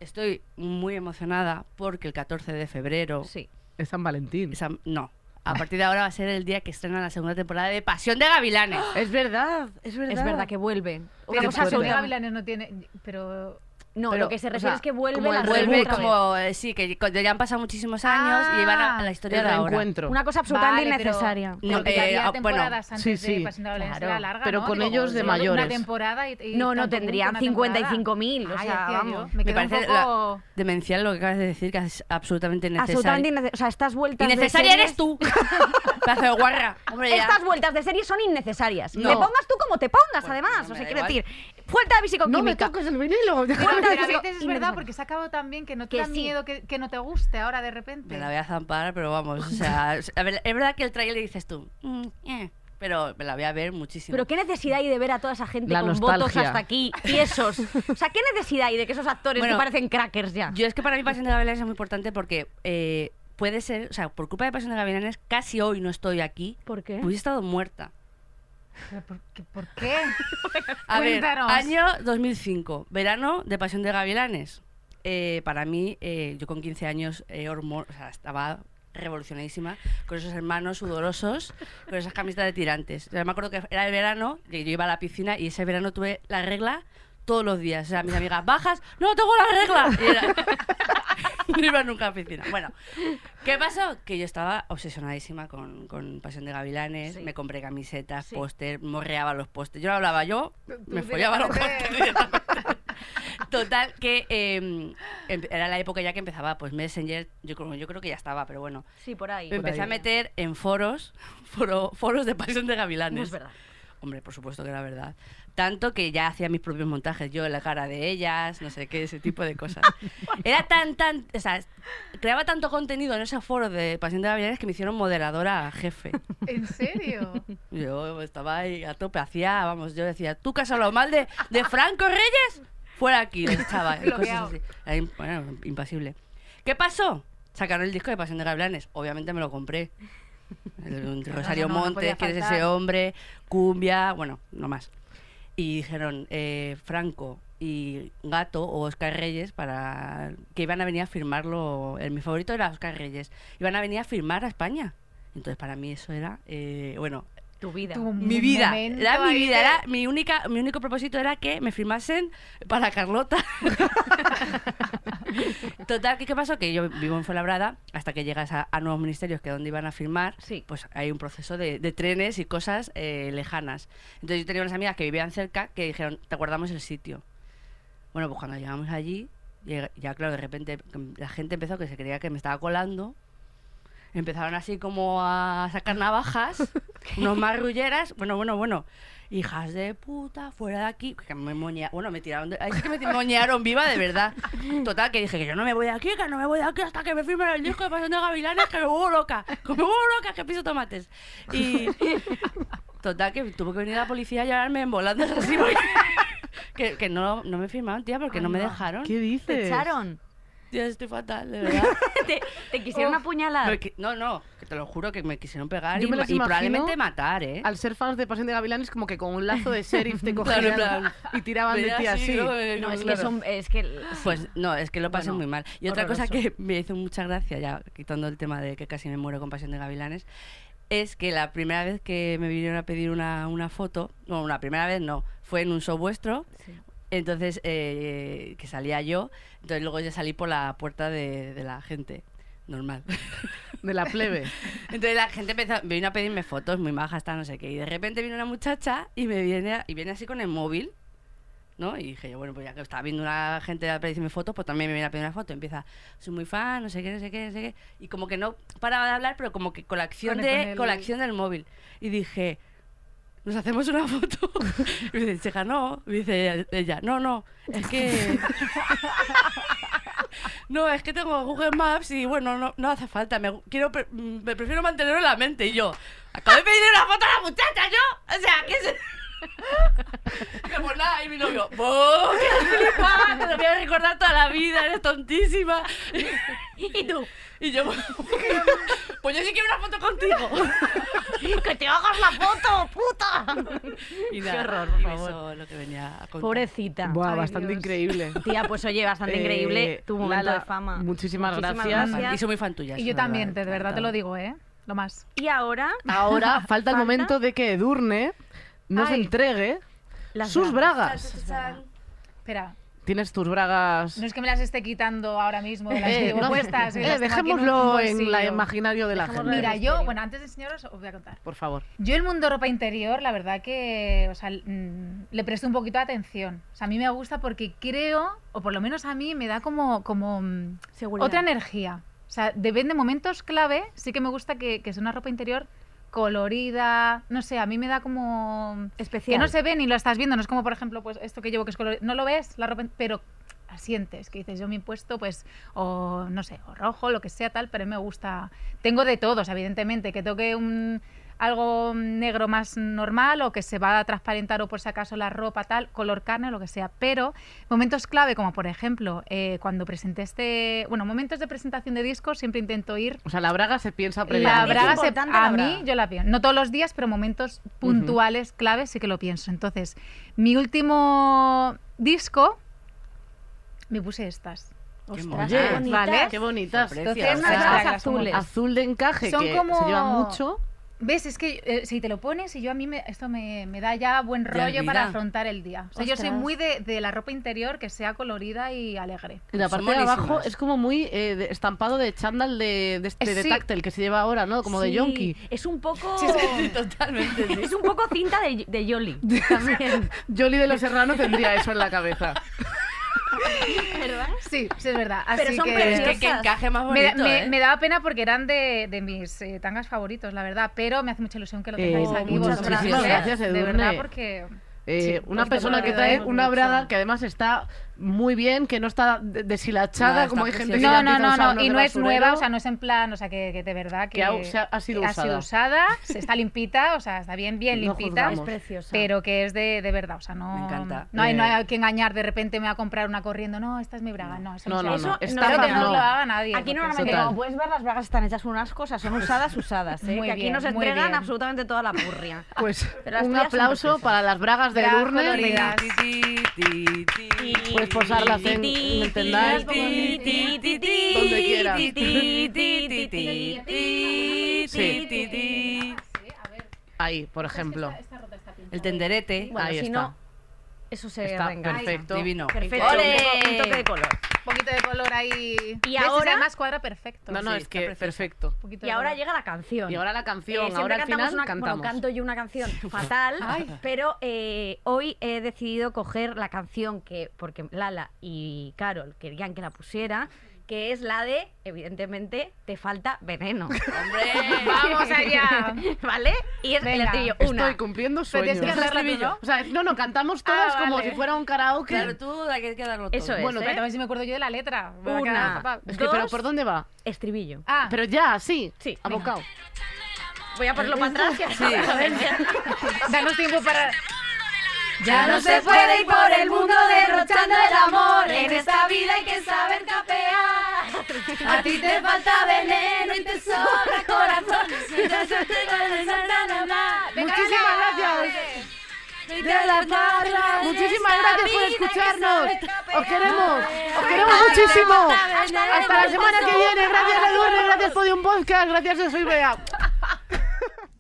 estoy muy emocionada porque el 14 de febrero Sí. Es San Valentín. no. A partir de ahora va a ser el día que estrena la segunda temporada de Pasión de Gavilanes. Es verdad, es verdad. Es verdad que vuelve. Una Pero cosa fuerte. Pasión de absoluta- Gavilanes no tiene... Pero... No, Pero, lo que se o refiere sea, es que vuelve como la el Vuelve vez. como, eh, sí, que ya han pasado muchísimos años y van a, a la historia de ahora. reencuentro. Una cosa absolutamente Vale, innecesaria. No, eh, bueno, temporadas antes sí, de sí. Pasión de Gavilanes Claro. era larga, Pero ¿no? con Digo, ellos de mayores. Una temporada y, y No, no, tendrían nunca una temporada. 55.000, o sea, vamos. Me Me parece poco... la- demencial lo que acabas de decir, que es absolutamente innecesario. Absolutamente innecesaria. O sea, estas vueltas de Innecesaria series- eres tú. Pedazo de guarra. Hombre, ya. Estas vueltas de serie son innecesarias. Te pongas tú como te pongas, además. no o sea, quiero decir, vuelta de No me toques el vinilo. Vuelta Pero de a psico- veces es verdad porque se ha acabado también que no te Que da sí. miedo que, que no te guste ahora de repente. Me la voy a zampar, pero vamos. O sea, a ver, es verdad que el trailer dices tú. "Mm, eh", pero me la voy a ver muchísimo. Pero qué necesidad hay de ver a toda esa gente La con nostalgia. votos hasta aquí, tiesos. O sea, qué necesidad hay de que esos actores Bueno, que parecen crackers ya. Yo es que para mí Pasión de Gavilanes es muy importante porque eh, puede ser, o sea, por culpa de Pasión de Gavilanes, casi hoy no estoy aquí. ¿Por qué? Hubiese estado muerta. ¿Pero por, qué, ¿Por qué? A ver, año 2005, verano de Pasión de Gavilanes. Eh, para mí, eh, yo con 15 años, eh, o sea, estaba revolucionadísima, con esos hermanos sudorosos, con esas camisetas de tirantes. Yo me acuerdo que era el verano, que yo iba a la piscina y ese verano tuve la regla todos los días. O sea, mis amigas, bajas, no tengo la regla. Y era- no iba nunca a la piscina. Bueno, ¿qué pasó? Que yo estaba obsesionadísima con, con Pasión de Gavilanes, Sí. me compré camisetas, Sí. póster, morreaba los pósters. Yo no hablaba yo, me follaba los directamente. pósters directamente. Total, que eh, em- era la época ya que empezaba, pues Messenger, yo creo, yo creo que ya estaba, pero bueno. Sí, por ahí. Me empecé a meter en foros, foro- foros de Pasión de Gavilanes. Es verdad. Hombre, por supuesto que era verdad. Tanto que ya hacía mis propios montajes, yo en la cara de ellas, no sé qué, ese tipo de cosas. Era tan, tan, o sea, creaba tanto contenido en esos foros de Pasión de Gavilanes que me hicieron moderadora jefe. ¿En serio? Yo estaba ahí a tope, hacía, vamos, yo decía, ¿tú que has hablado mal de, de Franco Reyes? Fuera aquí, cosas así. Era im- bueno, impasible. ¿Qué pasó? Sacaron el disco de Pasión de Gavilanes, obviamente me lo compré. El, Rosario no, no Montes, ¿quién es ese hombre? Cumbia, bueno, no más. Y dijeron, eh, Franco y Gato o Oscar Reyes para que iban a venir a firmarlo. El, mi favorito era Oscar Reyes. Iban a venir a firmar a España. Entonces para mí eso era, eh, bueno, Tu vida. Tu mi vida, era mi vida, de- era mi única, mi único propósito era que me firmasen para Carlota. Total, ¿qué, qué pasó? Que yo vivo en Fuenlabrada, hasta que llegas a, a nuevos ministerios que donde iban a firmar, Sí. pues hay un proceso de, de trenes y cosas eh, lejanas. Entonces yo tenía unas amigas que vivían cerca que dijeron, te guardamos el sitio. Bueno, pues cuando llegamos allí, llega- ya claro, de repente la gente empezó que se creía que me estaba colando. Empezaron así como a sacar navajas, unos marrulleras, bueno, bueno, bueno. Hijas de puta, fuera de aquí. Que me moñea, bueno, me tiraron de, ahí sí que me moñearon viva de verdad. Total, que dije que yo no me voy de aquí, que no me voy de aquí hasta que me firmen el disco de Pasión de Gavilanes, que me vuelvo loca, que me vuelvo loca, que piso tomates. Y total, que tuvo que venir la policía a llevarme en volandas así, porque- que, que no, no me firmaron, tía, porque no me dejaron. ¿Qué dices? Te echaron. Tía, estoy fatal, de verdad. te, te quisieron apuñalar. Me qui- No, no, que te lo juro que me quisieron pegar Yo y, me ma- las y imagino probablemente matar, ¿eh? Al ser fans de Pasión de Gavilanes, como que con un lazo de sheriff te Claro, cogían en plan, y tiraban de ti así. ¿no? Eh, no, es que claro. son. Es que. Pues no, es que lo pasé Bueno, muy mal. Y otra cosa horroroso. que me hizo mucha gracia, ya quitando el tema de que casi me muero con Pasión de Gavilanes, es que la primera vez que me vinieron a pedir una, una foto, no, una primera vez no, fue en un show vuestro, entonces eh, que salía yo, entonces luego ya salí por la puerta de, de la gente, normal. De la plebe. Entonces la gente empezó, vino a pedirme fotos muy majas, hasta no sé qué. Y de repente viene una muchacha y me viene, y viene así con el móvil, ¿no? Y dije yo, bueno, pues ya que estaba viendo una gente a pedirme fotos, pues también me viene a pedir una foto. Empieza, soy muy fan, no sé qué, no sé qué, no sé qué. Y como que no paraba de hablar, pero como que con la acción, Con- de, con el- con la acción del móvil. Y dije, ¿nos hacemos una foto? Y me dice, chica, no. Y dice ella, no, no, es que... No, es que tengo Google Maps y bueno, no, hace falta. Me, quiero, mm, me prefiero mantenerlo en la mente. Y yo, acabo de pedirle una foto a la muchacha, yo. O sea, ¿qué es? Pues nada, y mi novio, ¡oh, qué flipa! Te lo voy a recordar toda la vida, eres tontísima. ¿Y tú? Y yo, pues yo sí quiero una foto contigo. ¡Que te hagas la foto, puta! Y Qué nada, horror, por y favor. eso es lo que venía a contar. Pobrecita. Buah, Ay, bastante Dios. increíble. Tía, pues oye, bastante Eh, increíble tu momento Lala, de fama. muchísimas gracias. gracias. Y soy muy fan tuya. Y yo también, de verdad te lo digo, ¿eh? Lo más. Y ahora, Ahora falta el momento de que Edurne nos Ay. entregue las sus bragas. bragas. Espera, Tienes tus bragas. no es que me las esté quitando ahora mismo de las Eh, no, puestas. eh, las aquí en dejémoslo en la imaginario de la Dejémoslo gente. en Mira, yo, bueno, antes de enseñaros os voy a contar. Por favor. Yo el mundo ropa interior, la verdad que, o sea, mm, le presto un poquito de atención. O sea, a mí me gusta porque creo, o por lo menos a mí me da como, como mm, Seguridad. otra energía. O sea, depende de momentos clave, sí que me gusta que, que sea una ropa interior colorida, no sé, a mí me da como Especial. que no se ve ni lo estás viendo, no es como por ejemplo, pues esto que llevo que es colorido, no lo ves, la ropa, pero sientes, que dices, yo me he puesto pues o no sé, o rojo, lo que sea tal, pero a mí me gusta. Tengo de todos, evidentemente, que toque un algo negro más normal o que se va a transparentar o por si acaso la ropa tal, color carne o lo que sea. Pero momentos clave, como por ejemplo, eh, cuando presenté este... Bueno, momentos de presentación de discos siempre intento ir... O sea, la braga se piensa La previamente. braga se- a la mí braga. yo la pienso. No todos los días, pero momentos puntuales, claves, sí que lo pienso. Entonces, mi último disco, me puse estas. Qué Ostras, bonitas. ¿vale? Qué bonitas. Unas como- azules. Azul de encaje Son que como- se lleva mucho. ¿Ves? Es que eh, si te lo pones y yo a mí me, esto me, me da ya buen rollo para afrontar el día. O sea, yo soy muy de, de la ropa interior que sea colorida y alegre. Y la Son parte de abajo es como muy eh, de- estampado de chándal de, de este de sí. táctil que se lleva ahora, ¿no? Como de yonki. Es un poco. Sí, totalmente. sí. Es un poco cinta de, de Yoli. También. Jolly de los Serrano tendría eso en la cabeza. Sí, sí es verdad. Así Pero son que, es que, que encaje más bonito, me- ¿eh? me daba pena porque eran de, de mis eh, tangas favoritos, la verdad. Pero me hace mucha ilusión que lo Eh, tengáis aquí. muchas vosotras, gracias. Gracias, De Edurne. verdad, porque... Eh, Sí, una persona que trae una braga que además está muy bien, que no está de- deshilachada, No, está como hay gente que No, no, no, no, y no es basurero. nueva, o sea, no es en plan, o sea, que, que de verdad que, Que ha- o sea, ha sido ha usada. sido usada, se está limpita, o sea, está bien, bien No limpita, juzgamos. Es preciosa. pero que es de, de verdad, o sea, no, Me encanta. no hay, no Eh, hay que engañar, de repente me voy a comprar una corriendo, no, esta es mi braga, no, eso no, No. Eso no, no. lo haga nadie. Aquí normalmente, como puedes ver, las bragas están hechas unas cosas, son usadas, usadas. ¿eh? Muy que aquí bien, nos muy entregan bien. absolutamente toda la purria. Pues un aplauso para las bragas de Bragas Edurne. Puedes posarlas en, en el tendal. Donde quieras. Sí. Ahí, por ejemplo. El tenderete. Bueno, Ahí si está. no, eso se Está perfecto. Divino. Perfecto. Un toque de color. Un poquito de color ahí. Y ¿Ves? ahora- además cuadra perfecto. No, no, Sí, es que perfecto. Poquito Y ahora color. llega la canción. Y ahora la Eh, canción, siempre ahora al cantamos final una, cantamos. Bueno, canto yo una canción fatal, pero eh, hoy he decidido coger la canción que, porque Lala y Carol querían que la pusiera, que es la de, evidentemente, Te falta veneno. ¡Hombre! ¡Vamos allá! ¿Vale? Y es el Venga. estribillo. Estoy Una. cumpliendo Pero tienes sueños. que hacerla tú, ¿no? O sea, no, no, cantamos todas Ah, como vale. si fuera un karaoke. Claro, tú hay que darlo todo. Eso es. Bueno, ¿eh? A ver si me acuerdo yo de la letra. Me va a Una. quedar fatal. Es que, pero Dos. ¿por dónde va? Estribillo. Ah, Pero ya, sí. Sí, Abocado. Voy a ponerlo para atrás. ya Sí. sabes. danos tiempo para... Ya no se puede ir por el mundo derrochando el amor. En esta vida hay que saber capear. A ti te falta veneno y te sobra corazón. Muchísimas gracias. De la. Muchísimas gracias por escucharnos. Os queremos. Os queremos muchísimo. Hasta la semana que viene. Gracias, Edurne. Gracias, Podium Podcast. Gracias, soy Bea.